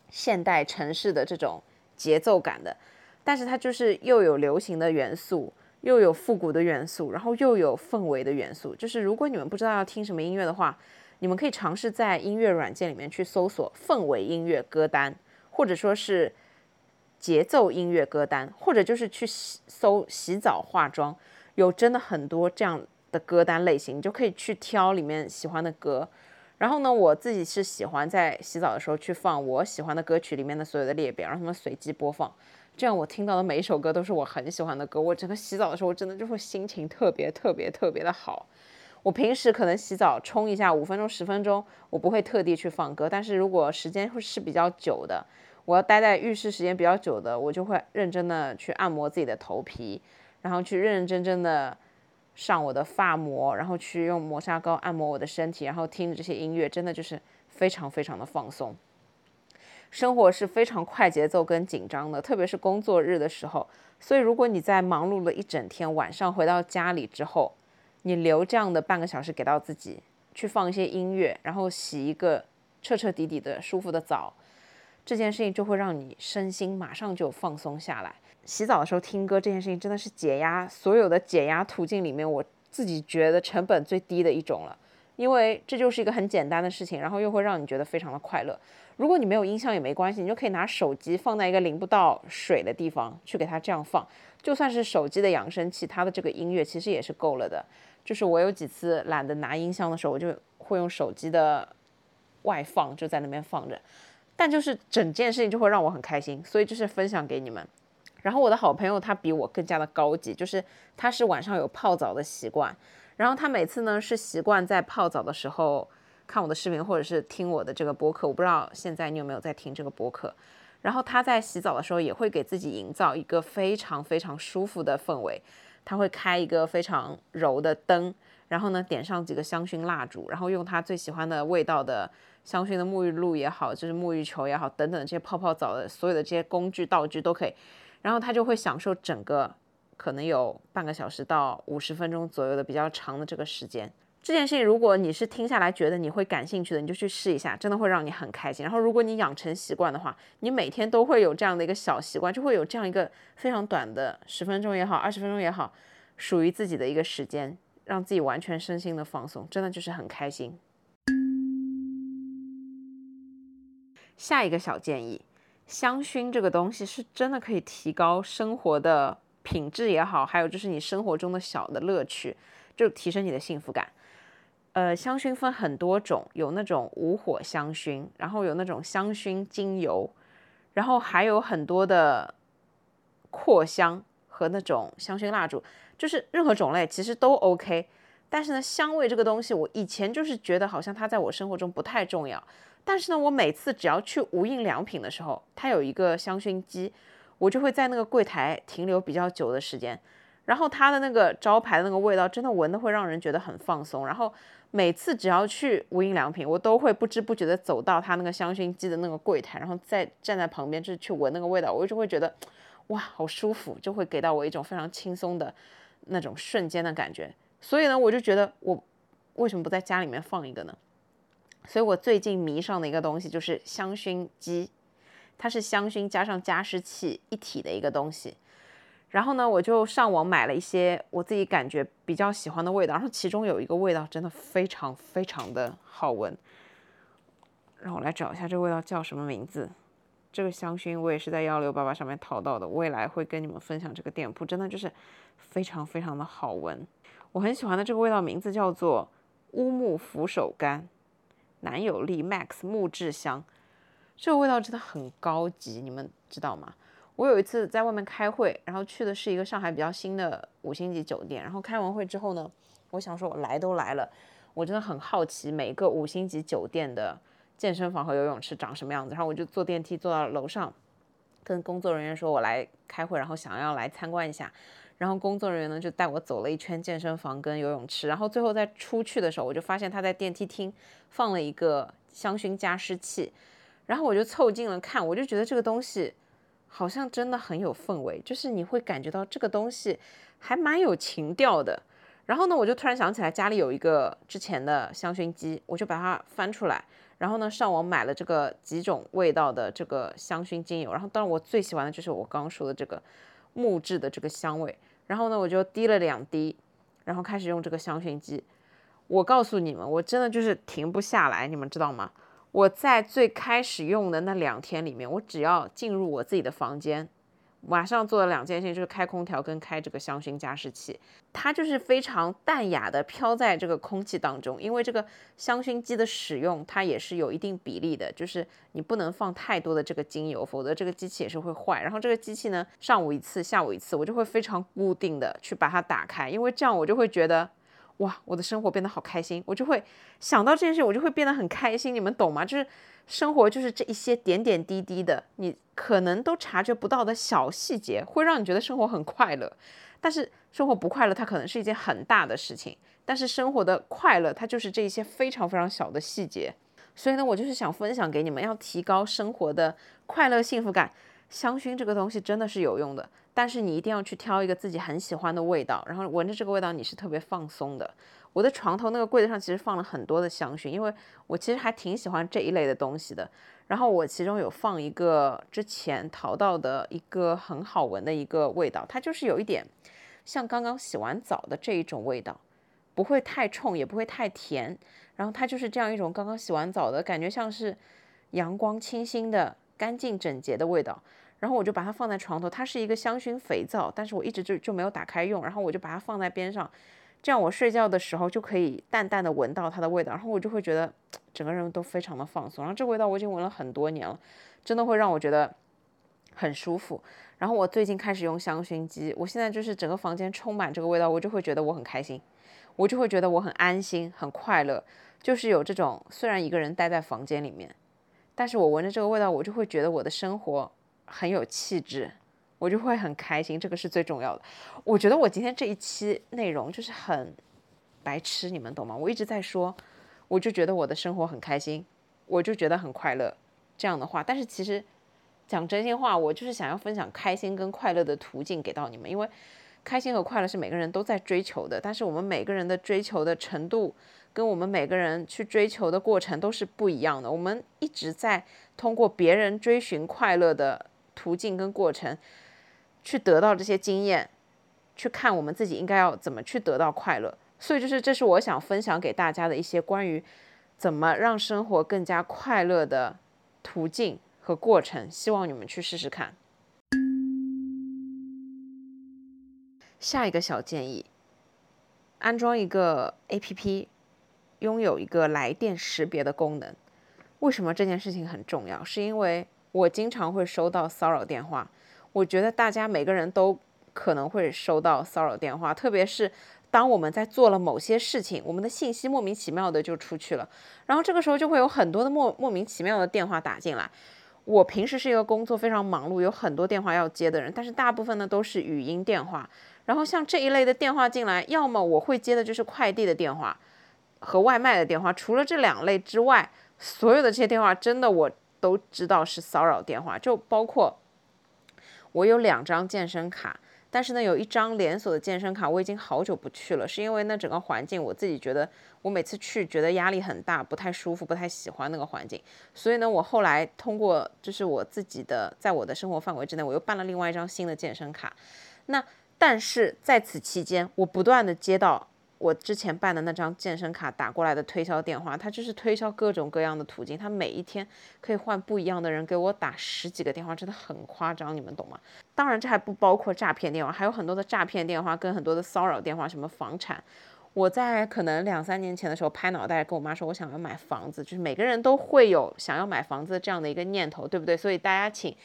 现代城市的这种节奏感的，但是它就是又有流行的元素，又有复古的元素，然后又有氛围的元素。就是如果你们不知道要听什么音乐的话，你们可以尝试在音乐软件里面去搜索氛围音乐歌单，或者说是。节奏音乐歌单，或者就是去搜洗澡化妆，有真的很多这样的歌单类型，你就可以去挑里面喜欢的歌。然后呢，我自己是喜欢在洗澡的时候去放我喜欢的歌曲里面的所有的列表，让他们随机播放。这样我听到的每一首歌都是我很喜欢的歌。我整个洗澡的时候，我真的就会心情特别特别特别的好。我平时可能洗澡冲一下五分钟十分钟，我不会特地去放歌，但是如果时间会是比较久的。我要待在浴室时间比较久的，我就会认真的去按摩自己的头皮，然后去认认真真的上我的发膜，然后去用磨砂膏按摩我的身体，然后听着这些音乐，真的就是非常非常的放松。生活是非常快节奏跟紧张的，特别是工作日的时候，所以如果你在忙碌了一整天，晚上回到家里之后，你留这样的半个小时给到自己，去放一些音乐，然后洗一个彻彻底底的舒服的澡。这件事情就会让你身心马上就放松下来。洗澡的时候听歌这件事情真的是解压所有的解压途径里面，我自己觉得成本最低的一种了。因为这就是一个很简单的事情，然后又会让你觉得非常的快乐。如果你没有音箱也没关系，你就可以拿手机放在一个淋不到水的地方去给它这样放。就算是手机的扬声器，它的这个音乐其实也是够了的。就是我有几次懒得拿音箱的时候，我就会用手机的外放，就在那边放着。但就是整件事情就会让我很开心，所以就是分享给你们。然后我的好朋友他比我更加的高级，就是他是晚上有泡澡的习惯，然后他每次呢是习惯在泡澡的时候看我的视频或者是听我的这个播客。我不知道现在你有没有在听这个播客。然后他在洗澡的时候也会给自己营造一个非常非常舒服的氛围，他会开一个非常柔的灯，然后呢点上几个香薰蜡烛，然后用他最喜欢的味道的。香薰的沐浴露也好，就是沐浴球也好，等等这些泡泡澡的所有的这些工具道具都可以，然后他就会享受整个可能有半个小时到五十分钟左右的比较长的这个时间。这件事情如果你是听下来觉得你会感兴趣的，你就去试一下，真的会让你很开心。然后如果你养成习惯的话，你每天都会有这样的一个小习惯，就会有这样一个非常短的十分钟也好，二十分钟也好，属于自己的一个时间。让自己完全身心的放松，真的就是很开心。下一个小建议，香薰这个东西是真的可以提高生活的品质也好，还有就是你生活中的小的乐趣，就提升你的幸福感。呃，香薰分很多种，有那种无火香薰，然后有那种香薰精油，然后还有很多的扩香和那种香薰蜡烛，就是任何种类其实都 OK。但是呢，香味这个东西，我以前就是觉得好像它在我生活中不太重要。但是呢，我每次只要去无印良品的时候，它有一个香薰机，我就会在那个柜台停留比较久的时间。然后它的那个招牌的那个味道，真的闻的会让人觉得很放松。然后每次只要去无印良品，我都会不知不觉的走到它那个香薰机的那个柜台，然后再站在旁边，就是去闻那个味道，我就会觉得，哇，好舒服，就会给到我一种非常轻松的那种瞬间的感觉。所以呢，我就觉得我为什么不在家里面放一个呢？所以我最近迷上的一个东西就是香薰机，它是香薰加上加湿器一体的一个东西。然后呢，我就上网买了一些我自己感觉比较喜欢的味道，然后其中有一个味道真的非常非常的好闻。让我来找一下这个味道叫什么名字。这个香薰我也是在幺六八八上面淘到的，未来会跟你们分享这个店铺，真的就是非常非常的好闻。我很喜欢的这个味道名字叫做乌木扶手柑，男友力 Max 木质香。这个味道真的很高级，你们知道吗？我有一次在外面开会，然后去的是一个上海比较新的五星级酒店。然后开完会之后呢，我想说，我来都来了，我真的很好奇每个五星级酒店的健身房和游泳池长什么样子。然后我就坐电梯坐到楼上，跟工作人员说我来开会，然后想要来参观一下。然后工作人员呢就带我走了一圈健身房跟游泳池。然后最后在出去的时候，我就发现他在电梯厅放了一个香薰加湿器。然后我就凑近了看，我就觉得这个东西。好像真的很有氛围，就是你会感觉到这个东西还蛮有情调的。然后呢，我就突然想起来家里有一个之前的香薰机，我就把它翻出来，然后呢上网买了这个几种味道的这个香薰精油。然后当然我最喜欢的就是我刚刚说的这个木质的这个香味。然后呢我就滴了两滴，然后开始用这个香薰机。我告诉你们，我真的就是停不下来，你们知道吗？我在最开始用的那两天里面，我只要进入我自己的房间，马上做了两件事情，就是开空调跟开这个香薰加湿器。它就是非常淡雅的飘在这个空气当中。因为这个香薰机的使用，它也是有一定比例的，就是你不能放太多的这个精油，否则这个机器也是会坏。然后这个机器呢，上午一次，下午一次，我就会非常固定的去把它打开，因为这样我就会觉得。哇，我的生活变得好开心，我就会想到这件事，我就会变得很开心。你们懂吗？就是生活就是这一些点点滴滴的，你可能都察觉不到的小细节，会让你觉得生活很快乐。但是生活不快乐，它可能是一件很大的事情。但是生活的快乐，它就是这一些非常非常小的细节。所以呢，我就是想分享给你们，要提高生活的快乐幸福感。香薰这个东西真的是有用的。但是你一定要去挑一个自己很喜欢的味道，然后闻着这个味道，你是特别放松的。我的床头那个柜子上其实放了很多的香薰，因为我其实还挺喜欢这一类的东西的。然后我其中有放一个之前淘到的一个很好闻的一个味道，它就是有一点像刚刚洗完澡的这一种味道，不会太冲，也不会太甜。然后它就是这样一种刚刚洗完澡的感觉，像是阳光清新的、干净整洁的味道。然后我就把它放在床头，它是一个香薰肥皂，但是我一直就就没有打开用。然后我就把它放在边上，这样我睡觉的时候就可以淡淡的闻到它的味道，然后我就会觉得整个人都非常的放松。然后这个味道我已经闻了很多年了，真的会让我觉得很舒服。然后我最近开始用香薰机，我现在就是整个房间充满这个味道，我就会觉得我很开心，我就会觉得我很安心、很快乐，就是有这种虽然一个人待在房间里面，但是我闻着这个味道，我就会觉得我的生活。很有气质，我就会很开心，这个是最重要的。我觉得我今天这一期内容就是很白痴，你们懂吗？我一直在说，我就觉得我的生活很开心，我就觉得很快乐这样的话。但是其实讲真心话，我就是想要分享开心跟快乐的途径给到你们，因为开心和快乐是每个人都在追求的，但是我们每个人的追求的程度。跟我们每个人去追求的过程都是不一样的。我们一直在通过别人追寻快乐的途径跟过程，去得到这些经验，去看我们自己应该要怎么去得到快乐。所以就是这是我想分享给大家的一些关于怎么让生活更加快乐的途径和过程，希望你们去试试看。下一个小建议：安装一个 APP，拥有一个来电识别的功能。为什么这件事情很重要？是因为我经常会收到骚扰电话。我觉得大家每个人都可能会收到骚扰电话，特别是当我们在做了某些事情，我们的信息莫名其妙的就出去了，然后这个时候就会有很多的莫莫名其妙的电话打进来。我平时是一个工作非常忙碌，有很多电话要接的人，但是大部分呢都是语音电话。然后像这一类的电话进来，要么我会接的就是快递的电话和外卖的电话。除了这两类之外，所有的这些电话真的我都知道是骚扰电话，就包括我有两张健身卡，但是呢有一张连锁的健身卡我已经好久不去了，是因为那整个环境我自己觉得我每次去觉得压力很大，不太舒服，不太喜欢那个环境。所以呢我后来通过就是我自己的在我的生活范围之内，我又办了另外一张新的健身卡。那但是在此期间，我不断的接到我之前办的那张健身卡打过来的推销电话，他就是推销各种各样的途径，他每一天可以换不一样的人给我打十几个电话，真的很夸张，你们懂吗？当然这还不包括诈骗电话，还有很多的诈骗电话跟很多的骚扰电话，什么房产。我在可能两三年前的时候拍脑袋跟我妈说，我想要买房子，就是每个人都会有想要买房子这样的一个念头，对不对？所以大家请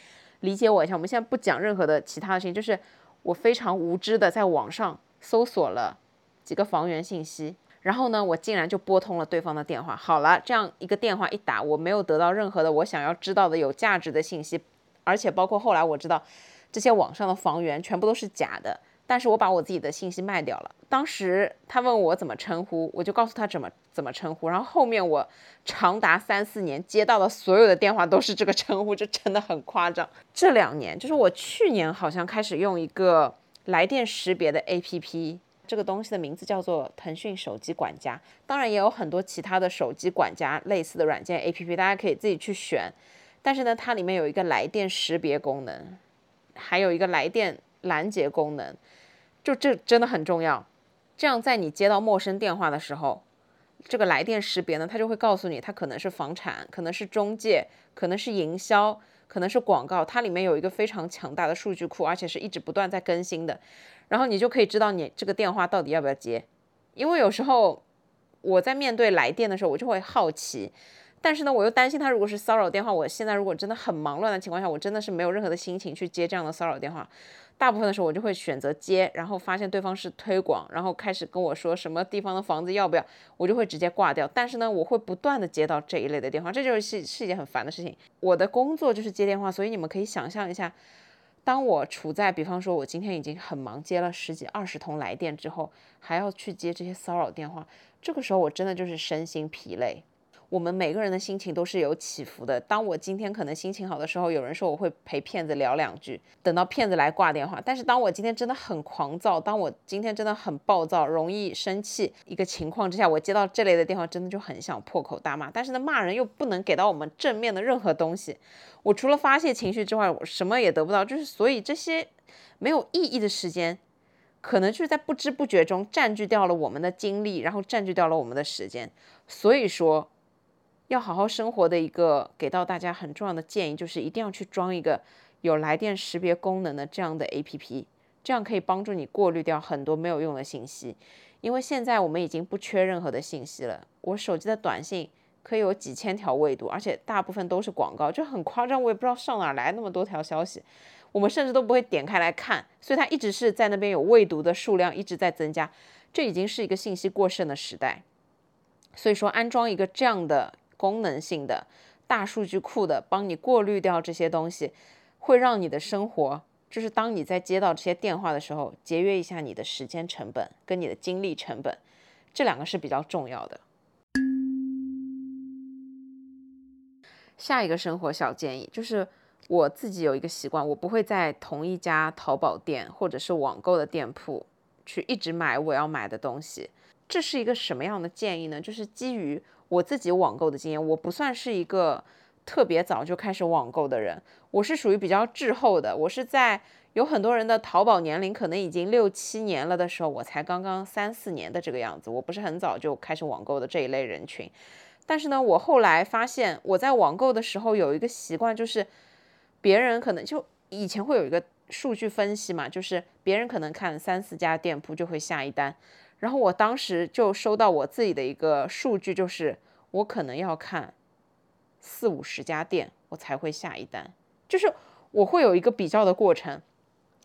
理解我一下，我们现在不讲任何的其他的事情，就是。我非常无知的在网上搜索了几个房源信息，然后呢，我竟然就拨通了对方的电话。好了，这样一个电话一打，我没有得到任何的我想要知道的有价值的信息，而且包括后来我知道这些网上的房源全部都是假的。但是我把我自己的信息卖掉了。当时他问我怎么称呼，我就告诉他怎么怎么称呼。然后后面我长达三四年接到的所有的电话都是这个称呼，这真的很夸张。这两年，就是我去年好像开始用一个来电识别的 APP，这个东西的名字叫做腾讯手机管家。当然也有很多其他的手机管家类似的软件 APP，大家可以自己去选。但是呢，它里面有一个来电识别功能，还有一个来电。拦截功能，就这真的很重要。这样在你接到陌生电话的时候，这个来电识别呢，它就会告诉你，它可能是房产，可能是中介，可能是营销，可能是广告。它里面有一个非常强大的数据库，而且是一直不断在更新的。然后你就可以知道你这个电话到底要不要接。因为有时候我在面对来电的时候，我就会好奇。但是呢，我又担心他如果是骚扰电话，我现在如果真的很忙乱的情况下，我真的是没有任何的心情去接这样的骚扰电话。大部分的时候我就会选择接，然后发现对方是推广，然后开始跟我说什么地方的房子要不要，我就会直接挂掉。但是呢，我会不断的接到这一类的电话，这就是是一件很烦的事情。我的工作就是接电话，所以你们可以想象一下，当我处在，比方说我今天已经很忙，接了十几二十通来电之后，还要去接这些骚扰电话，这个时候我真的就是身心疲累。我们每个人的心情都是有起伏的。当我今天可能心情好的时候，有人说我会陪骗子聊两句，等到骗子来挂电话。但是当我今天真的很狂躁，当我今天真的很暴躁，容易生气一个情况之下，我接到这类的电话，真的就很想破口大骂。但是呢，骂人又不能给到我们正面的任何东西，我除了发泄情绪之外，我什么也得不到。就是所以这些没有意义的时间，可能就是在不知不觉中占据掉了我们的精力，然后占据掉了我们的时间。所以说。要好好生活的一个给到大家很重要的建议，就是一定要去装一个有来电识别功能的这样的 APP，这样可以帮助你过滤掉很多没有用的信息。因为现在我们已经不缺任何的信息了，我手机的短信可以有几千条未读，而且大部分都是广告，就很夸张。我也不知道上哪来那么多条消息，我们甚至都不会点开来看，所以它一直是在那边有未读的数量一直在增加，这已经是一个信息过剩的时代。所以说，安装一个这样的。功能性的大数据库的，帮你过滤掉这些东西，会让你的生活，就是当你在接到这些电话的时候，节约一下你的时间成本跟你的精力成本，这两个是比较重要的。下一个生活小建议就是，我自己有一个习惯，我不会在同一家淘宝店或者是网购的店铺去一直买我要买的东西。这是一个什么样的建议呢？就是基于。我自己网购的经验，我不算是一个特别早就开始网购的人，我是属于比较滞后的。我是在有很多人的淘宝年龄可能已经六七年了的时候，我才刚刚三四年的这个样子。我不是很早就开始网购的这一类人群。但是呢，我后来发现我在网购的时候有一个习惯，就是别人可能就以前会有一个数据分析嘛，就是别人可能看三四家店铺就会下一单，然后我当时就收到我自己的一个数据，就是我可能要看四五十家店我才会下一单，就是我会有一个比较的过程，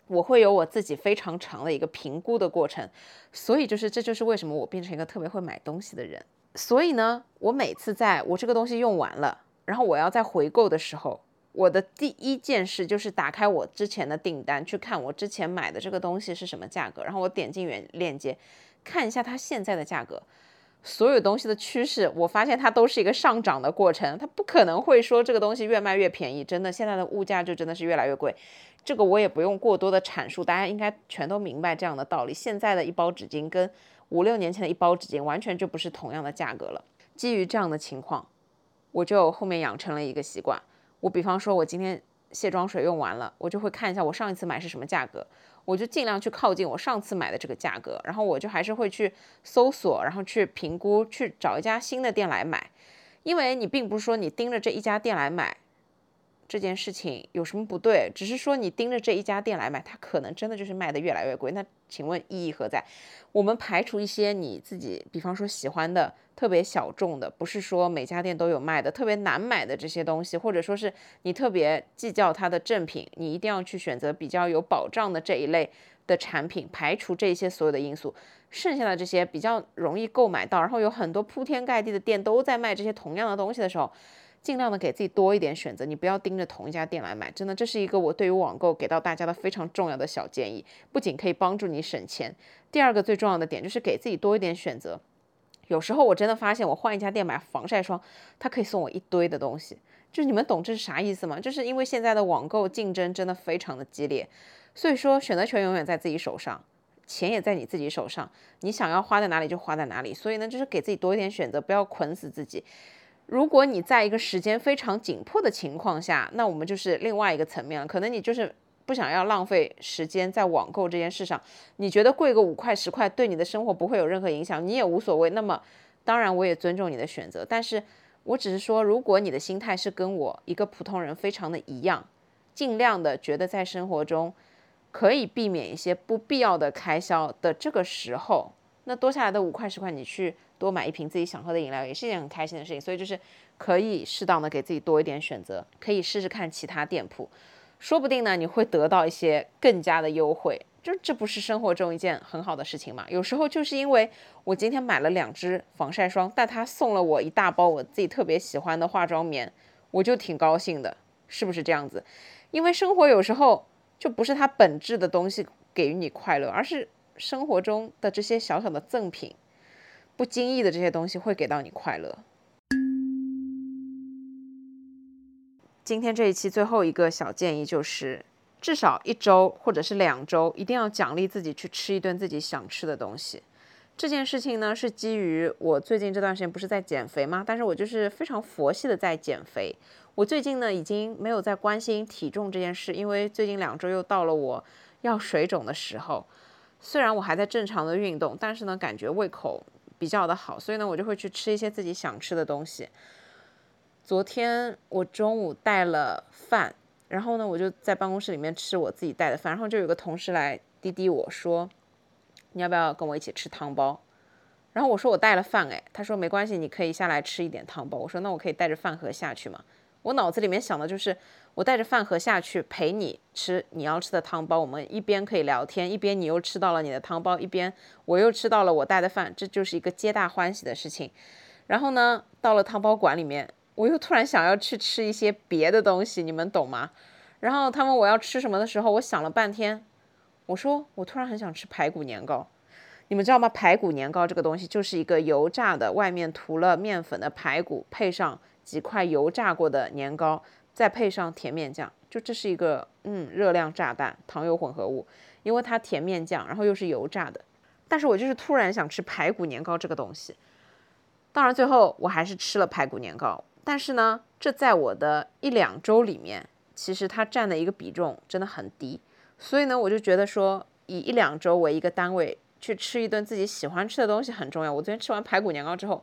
我会有我自己非常长的一个评估的过程，所以就是这就是为什么我变成一个特别会买东西的人。所以呢，我每次在我这个东西用完了，然后我要再回购的时候，我的第一件事就是打开我之前的订单，去看我之前买的这个东西是什么价格，然后我点进原链接，看一下它现在的价格。所有东西的趋势，我发现它都是一个上涨的过程，它不可能会说这个东西越卖越便宜。真的，现在的物价就真的是越来越贵。这个我也不用过多的阐述，大家应该全都明白这样的道理。现在的一包纸巾跟五六年前的一包纸巾完全就不是同样的价格了。基于这样的情况，我就后面养成了一个习惯。我比方说，我今天卸妆水用完了，我就会看一下我上一次买是什么价格，我就尽量去靠近我上次买的这个价格。然后我就还是会去搜索，然后去评估，去找一家新的店来买。因为你并不是说你盯着这一家店来买。这件事情有什么不对？只是说你盯着这一家店来买，它可能真的就是卖的越来越贵。那请问意义何在？我们排除一些你自己，比方说喜欢的特别小众的，不是说每家店都有卖的，特别难买的这些东西，或者说是你特别计较它的正品，你一定要去选择比较有保障的这一类的产品。排除这些所有的因素，剩下的这些比较容易购买到，然后有很多铺天盖地的店都在卖这些同样的东西的时候。尽量的给自己多一点选择，你不要盯着同一家店来买。真的，这是一个我对于网购给到大家的非常重要的小建议，不仅可以帮助你省钱，第二个最重要的点就是给自己多一点选择。有时候我真的发现，我换一家店买防晒霜，它可以送我一堆的东西。就是你们懂这是啥意思吗？就是因为现在的网购竞争真的非常的激烈，所以说选择权永远在自己手上，钱也在你自己手上，你想要花在哪里就花在哪里。所以呢，就是给自己多一点选择，不要捆死自己。如果你在一个时间非常紧迫的情况下，那我们就是另外一个层面了。可能你就是不想要浪费时间在网购这件事上，你觉得贵个五块十块对你的生活不会有任何影响，你也无所谓。那么，当然我也尊重你的选择。但是我只是说，如果你的心态是跟我一个普通人非常的一样，尽量的觉得在生活中可以避免一些不必要的开销的这个时候，那多下来的五块十块，你去。多买一瓶自己想喝的饮料也是一件很开心的事情，所以就是可以适当的给自己多一点选择，可以试试看其他店铺，说不定呢你会得到一些更加的优惠，就这不是生活中一件很好的事情嘛？有时候就是因为我今天买了两支防晒霜，但他送了我一大包我自己特别喜欢的化妆棉，我就挺高兴的，是不是这样子？因为生活有时候就不是它本质的东西给予你快乐，而是生活中的这些小小的赠品。不经意的这些东西会给到你快乐。今天这一期最后一个小建议就是，至少一周或者是两周，一定要奖励自己去吃一顿自己想吃的东西。这件事情呢，是基于我最近这段时间不是在减肥吗？但是我就是非常佛系的在减肥。我最近呢，已经没有在关心体重这件事，因为最近两周又到了我要水肿的时候。虽然我还在正常的运动，但是呢，感觉胃口。比较的好，所以呢，我就会去吃一些自己想吃的东西。昨天我中午带了饭，然后呢，我就在办公室里面吃我自己带的饭，然后就有个同事来滴滴我说：“你要不要跟我一起吃汤包？”然后我说：“我带了饭。”哎，他说：“没关系，你可以下来吃一点汤包。”我说：“那我可以带着饭盒下去吗？”我脑子里面想的就是，我带着饭盒下去陪你吃你要吃的汤包，我们一边可以聊天，一边你又吃到了你的汤包，一边我又吃到了我带的饭，这就是一个皆大欢喜的事情。然后呢，到了汤包馆里面，我又突然想要去吃一些别的东西，你们懂吗？然后他问我要吃什么的时候，我想了半天，我说我突然很想吃排骨年糕，你们知道吗？排骨年糕这个东西就是一个油炸的，外面涂了面粉的排骨，配上。几块油炸过的年糕，再配上甜面酱，就这是一个嗯热量炸弹，糖油混合物，因为它甜面酱，然后又是油炸的。但是我就是突然想吃排骨年糕这个东西，当然最后我还是吃了排骨年糕。但是呢，这在我的一两周里面，其实它占的一个比重真的很低。所以呢，我就觉得说，以一两周为一个单位去吃一顿自己喜欢吃的东西很重要。我昨天吃完排骨年糕之后，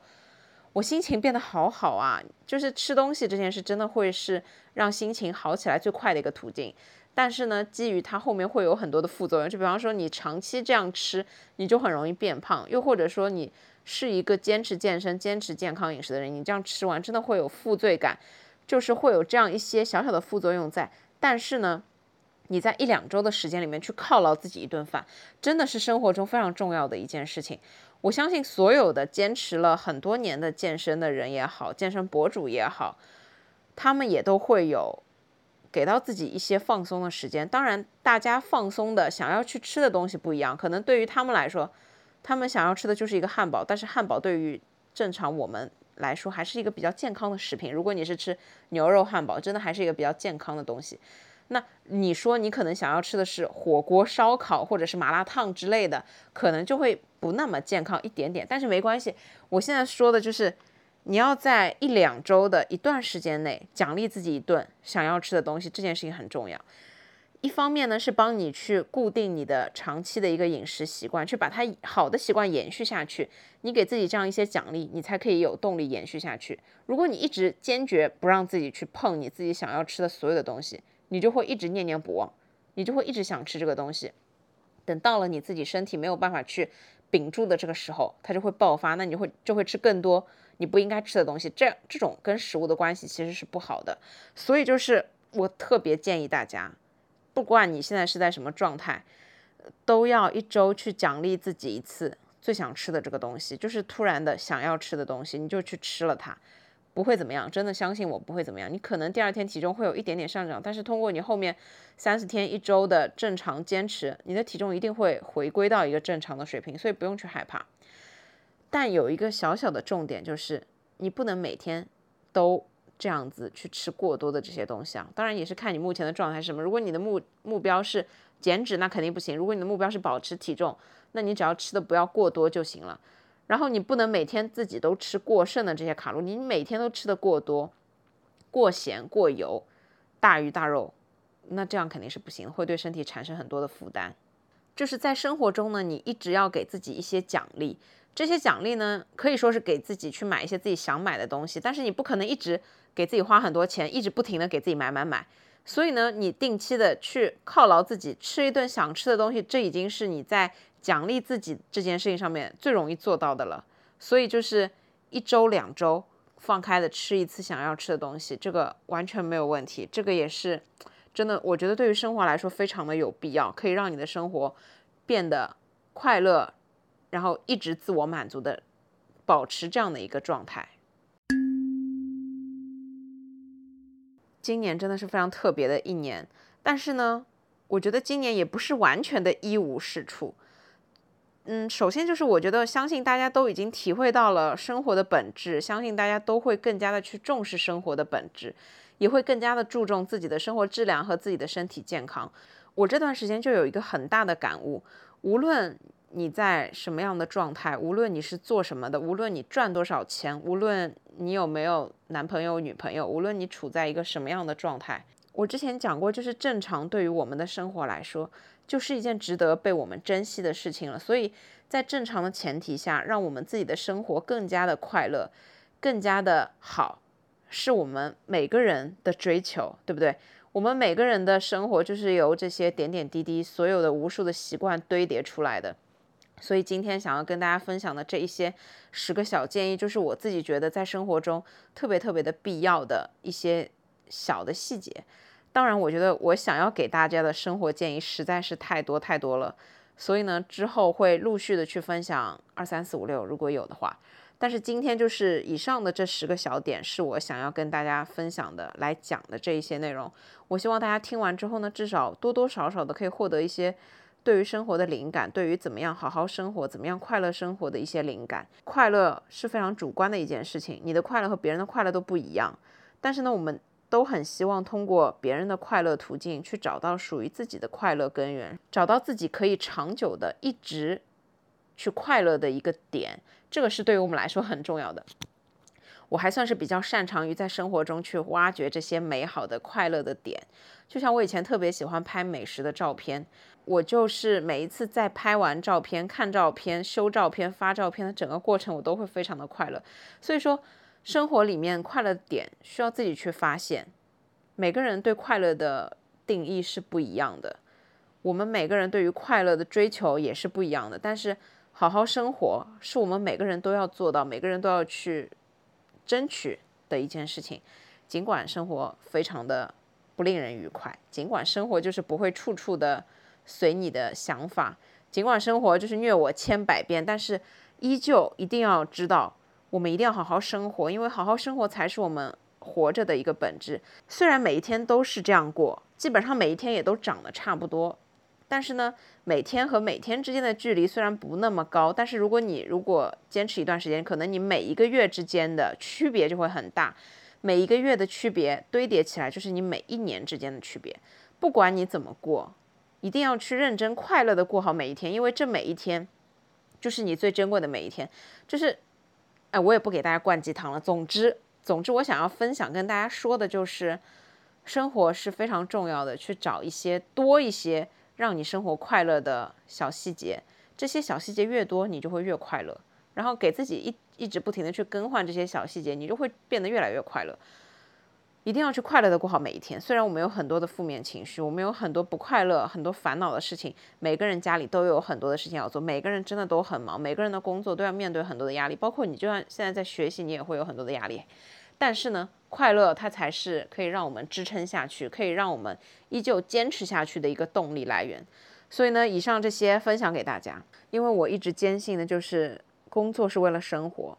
我心情变得好好啊！就是吃东西这件事，真的会是让心情好起来最快的一个途径。但是呢，基于它后面会有很多的副作用，就比方说你长期这样吃，你就很容易变胖；又或者说你是一个坚持健身、坚持健康饮食的人，你这样吃完真的会有负罪感，就是会有这样一些小小的副作用在。但是呢，你在一两周的时间里面去犒劳自己一顿饭，真的是生活中非常重要的一件事情。我相信所有的坚持了很多年的健身的人也好，健身博主也好，他们也都会有给到自己一些放松的时间。当然，大家放松的想要去吃的东西不一样，可能对于他们来说，他们想要吃的就是一个汉堡，但是汉堡对于正常我们来说还是一个比较健康的食品。如果你是吃牛肉汉堡，真的还是一个比较健康的东西。那你说你可能想要吃的是火锅、烧烤或者是麻辣烫之类的，可能就会不那么健康一点点。但是没关系，我现在说的就是你要在一两周的一段时间内奖励自己一顿想要吃的东西，这件事情很重要。一方面呢是帮你去固定你的长期的一个饮食习惯，去把它好的习惯延续下去。你给自己这样一些奖励，你才可以有动力延续下去。如果你一直坚决不让自己去碰你自己想要吃的所有的东西，你就会一直念念不忘，你就会一直想吃这个东西。等到了你自己身体没有办法去屏住的这个时候，它就会爆发，那你会就会吃更多你不应该吃的东西。这这种跟食物的关系其实是不好的。所以就是我特别建议大家，不管你现在是在什么状态，都要一周去奖励自己一次最想吃的这个东西，就是突然的想要吃的东西，你就去吃了它。不会怎么样，真的相信我不会怎么样。你可能第二天体重会有一点点上涨，但是通过你后面三四天、一周的正常坚持，你的体重一定会回归到一个正常的水平，所以不用去害怕。但有一个小小的重点就是，你不能每天都这样子去吃过多的这些东西啊。当然也是看你目前的状态是什么。如果你的目目标是减脂，那肯定不行。如果你的目标是保持体重，那你只要吃的不要过多就行了。然后你不能每天自己都吃过剩的这些卡路里，你每天都吃的过多、过咸、过油、大鱼大肉，那这样肯定是不行，会对身体产生很多的负担。就是在生活中呢，你一直要给自己一些奖励，这些奖励呢可以说是给自己去买一些自己想买的东西，但是你不可能一直给自己花很多钱，一直不停的给自己买买买。所以呢，你定期的去犒劳自己，吃一顿想吃的东西，这已经是你在。奖励自己这件事情上面最容易做到的了，所以就是一周两周放开的吃一次想要吃的东西，这个完全没有问题。这个也是真的，我觉得对于生活来说非常的有必要，可以让你的生活变得快乐，然后一直自我满足的保持这样的一个状态。今年真的是非常特别的一年，但是呢，我觉得今年也不是完全的一无是处。嗯，首先就是我觉得，相信大家都已经体会到了生活的本质，相信大家都会更加的去重视生活的本质，也会更加的注重自己的生活质量和自己的身体健康。我这段时间就有一个很大的感悟，无论你在什么样的状态，无论你是做什么的，无论你赚多少钱，无论你有没有男朋友女朋友，无论你处在一个什么样的状态，我之前讲过，就是正常对于我们的生活来说。就是一件值得被我们珍惜的事情了。所以在正常的前提下，让我们自己的生活更加的快乐，更加的好，是我们每个人的追求，对不对？我们每个人的生活就是由这些点点滴滴、所有的无数的习惯堆叠出来的。所以今天想要跟大家分享的这一些十个小建议，就是我自己觉得在生活中特别特别的必要的一些小的细节。当然，我觉得我想要给大家的生活建议实在是太多太多了，所以呢，之后会陆续的去分享二三四五六，如果有的话。但是今天就是以上的这十个小点是我想要跟大家分享的，来讲的这一些内容。我希望大家听完之后呢，至少多多少少的可以获得一些对于生活的灵感，对于怎么样好好生活、怎么样快乐生活的一些灵感。快乐是非常主观的一件事情，你的快乐和别人的快乐都不一样。但是呢，我们。都很希望通过别人的快乐途径去找到属于自己的快乐根源，找到自己可以长久的一直去快乐的一个点，这个是对于我们来说很重要的。我还算是比较擅长于在生活中去挖掘这些美好的快乐的点。就像我以前特别喜欢拍美食的照片，我就是每一次在拍完照片、看照片、修照片、发照片的整个过程，我都会非常的快乐。所以说，生活里面快乐点需要自己去发现。每个人对快乐的定义是不一样的，我们每个人对于快乐的追求也是不一样的。但是，好好生活是我们每个人都要做到、每个人都要去争取的一件事情。尽管生活非常的不令人愉快，尽管生活就是不会处处的随你的想法，尽管生活就是虐我千百遍，但是依旧一定要知道，我们一定要好好生活，因为好好生活才是我们。活着的一个本质，虽然每一天都是这样过，基本上每一天也都长得差不多，但是呢，每天和每天之间的距离虽然不那么高，但是如果你如果坚持一段时间，可能你每一个月之间的区别就会很大，每一个月的区别堆叠起来就是你每一年之间的区别。不管你怎么过，一定要去认真快乐的过好每一天，因为这每一天就是你最珍贵的每一天。就是，哎，我也不给大家灌鸡汤了。总之。总之，我想要分享跟大家说的就是，生活是非常重要的，去找一些多一些让你生活快乐的小细节。这些小细节越多，你就会越快乐。然后给自己一一直不停的去更换这些小细节，你就会变得越来越快乐。一定要去快乐的过好每一天。虽然我们有很多的负面情绪，我们有很多不快乐、很多烦恼的事情。每个人家里都有很多的事情要做，每个人真的都很忙，每个人的工作都要面对很多的压力。包括你，就算现在在学习，你也会有很多的压力。但是呢，快乐它才是可以让我们支撑下去，可以让我们依旧坚持下去的一个动力来源。所以呢，以上这些分享给大家，因为我一直坚信的就是工作是为了生活。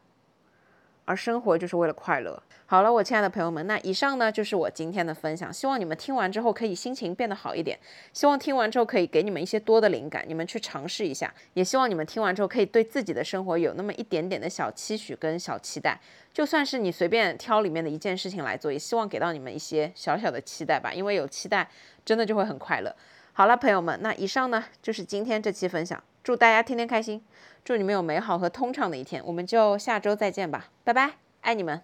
而生活就是为了快乐。好了，我亲爱的朋友们，那以上呢就是我今天的分享。希望你们听完之后可以心情变得好一点。希望听完之后可以给你们一些多的灵感，你们去尝试一下。也希望你们听完之后可以对自己的生活有那么一点点的小期许跟小期待。就算是你随便挑里面的一件事情来做，也希望给到你们一些小小的期待吧。因为有期待，真的就会很快乐。好了，朋友们，那以上呢就是今天这期分享。祝大家天天开心，祝你们有美好和通畅的一天，我们就下周再见吧，拜拜，爱你们。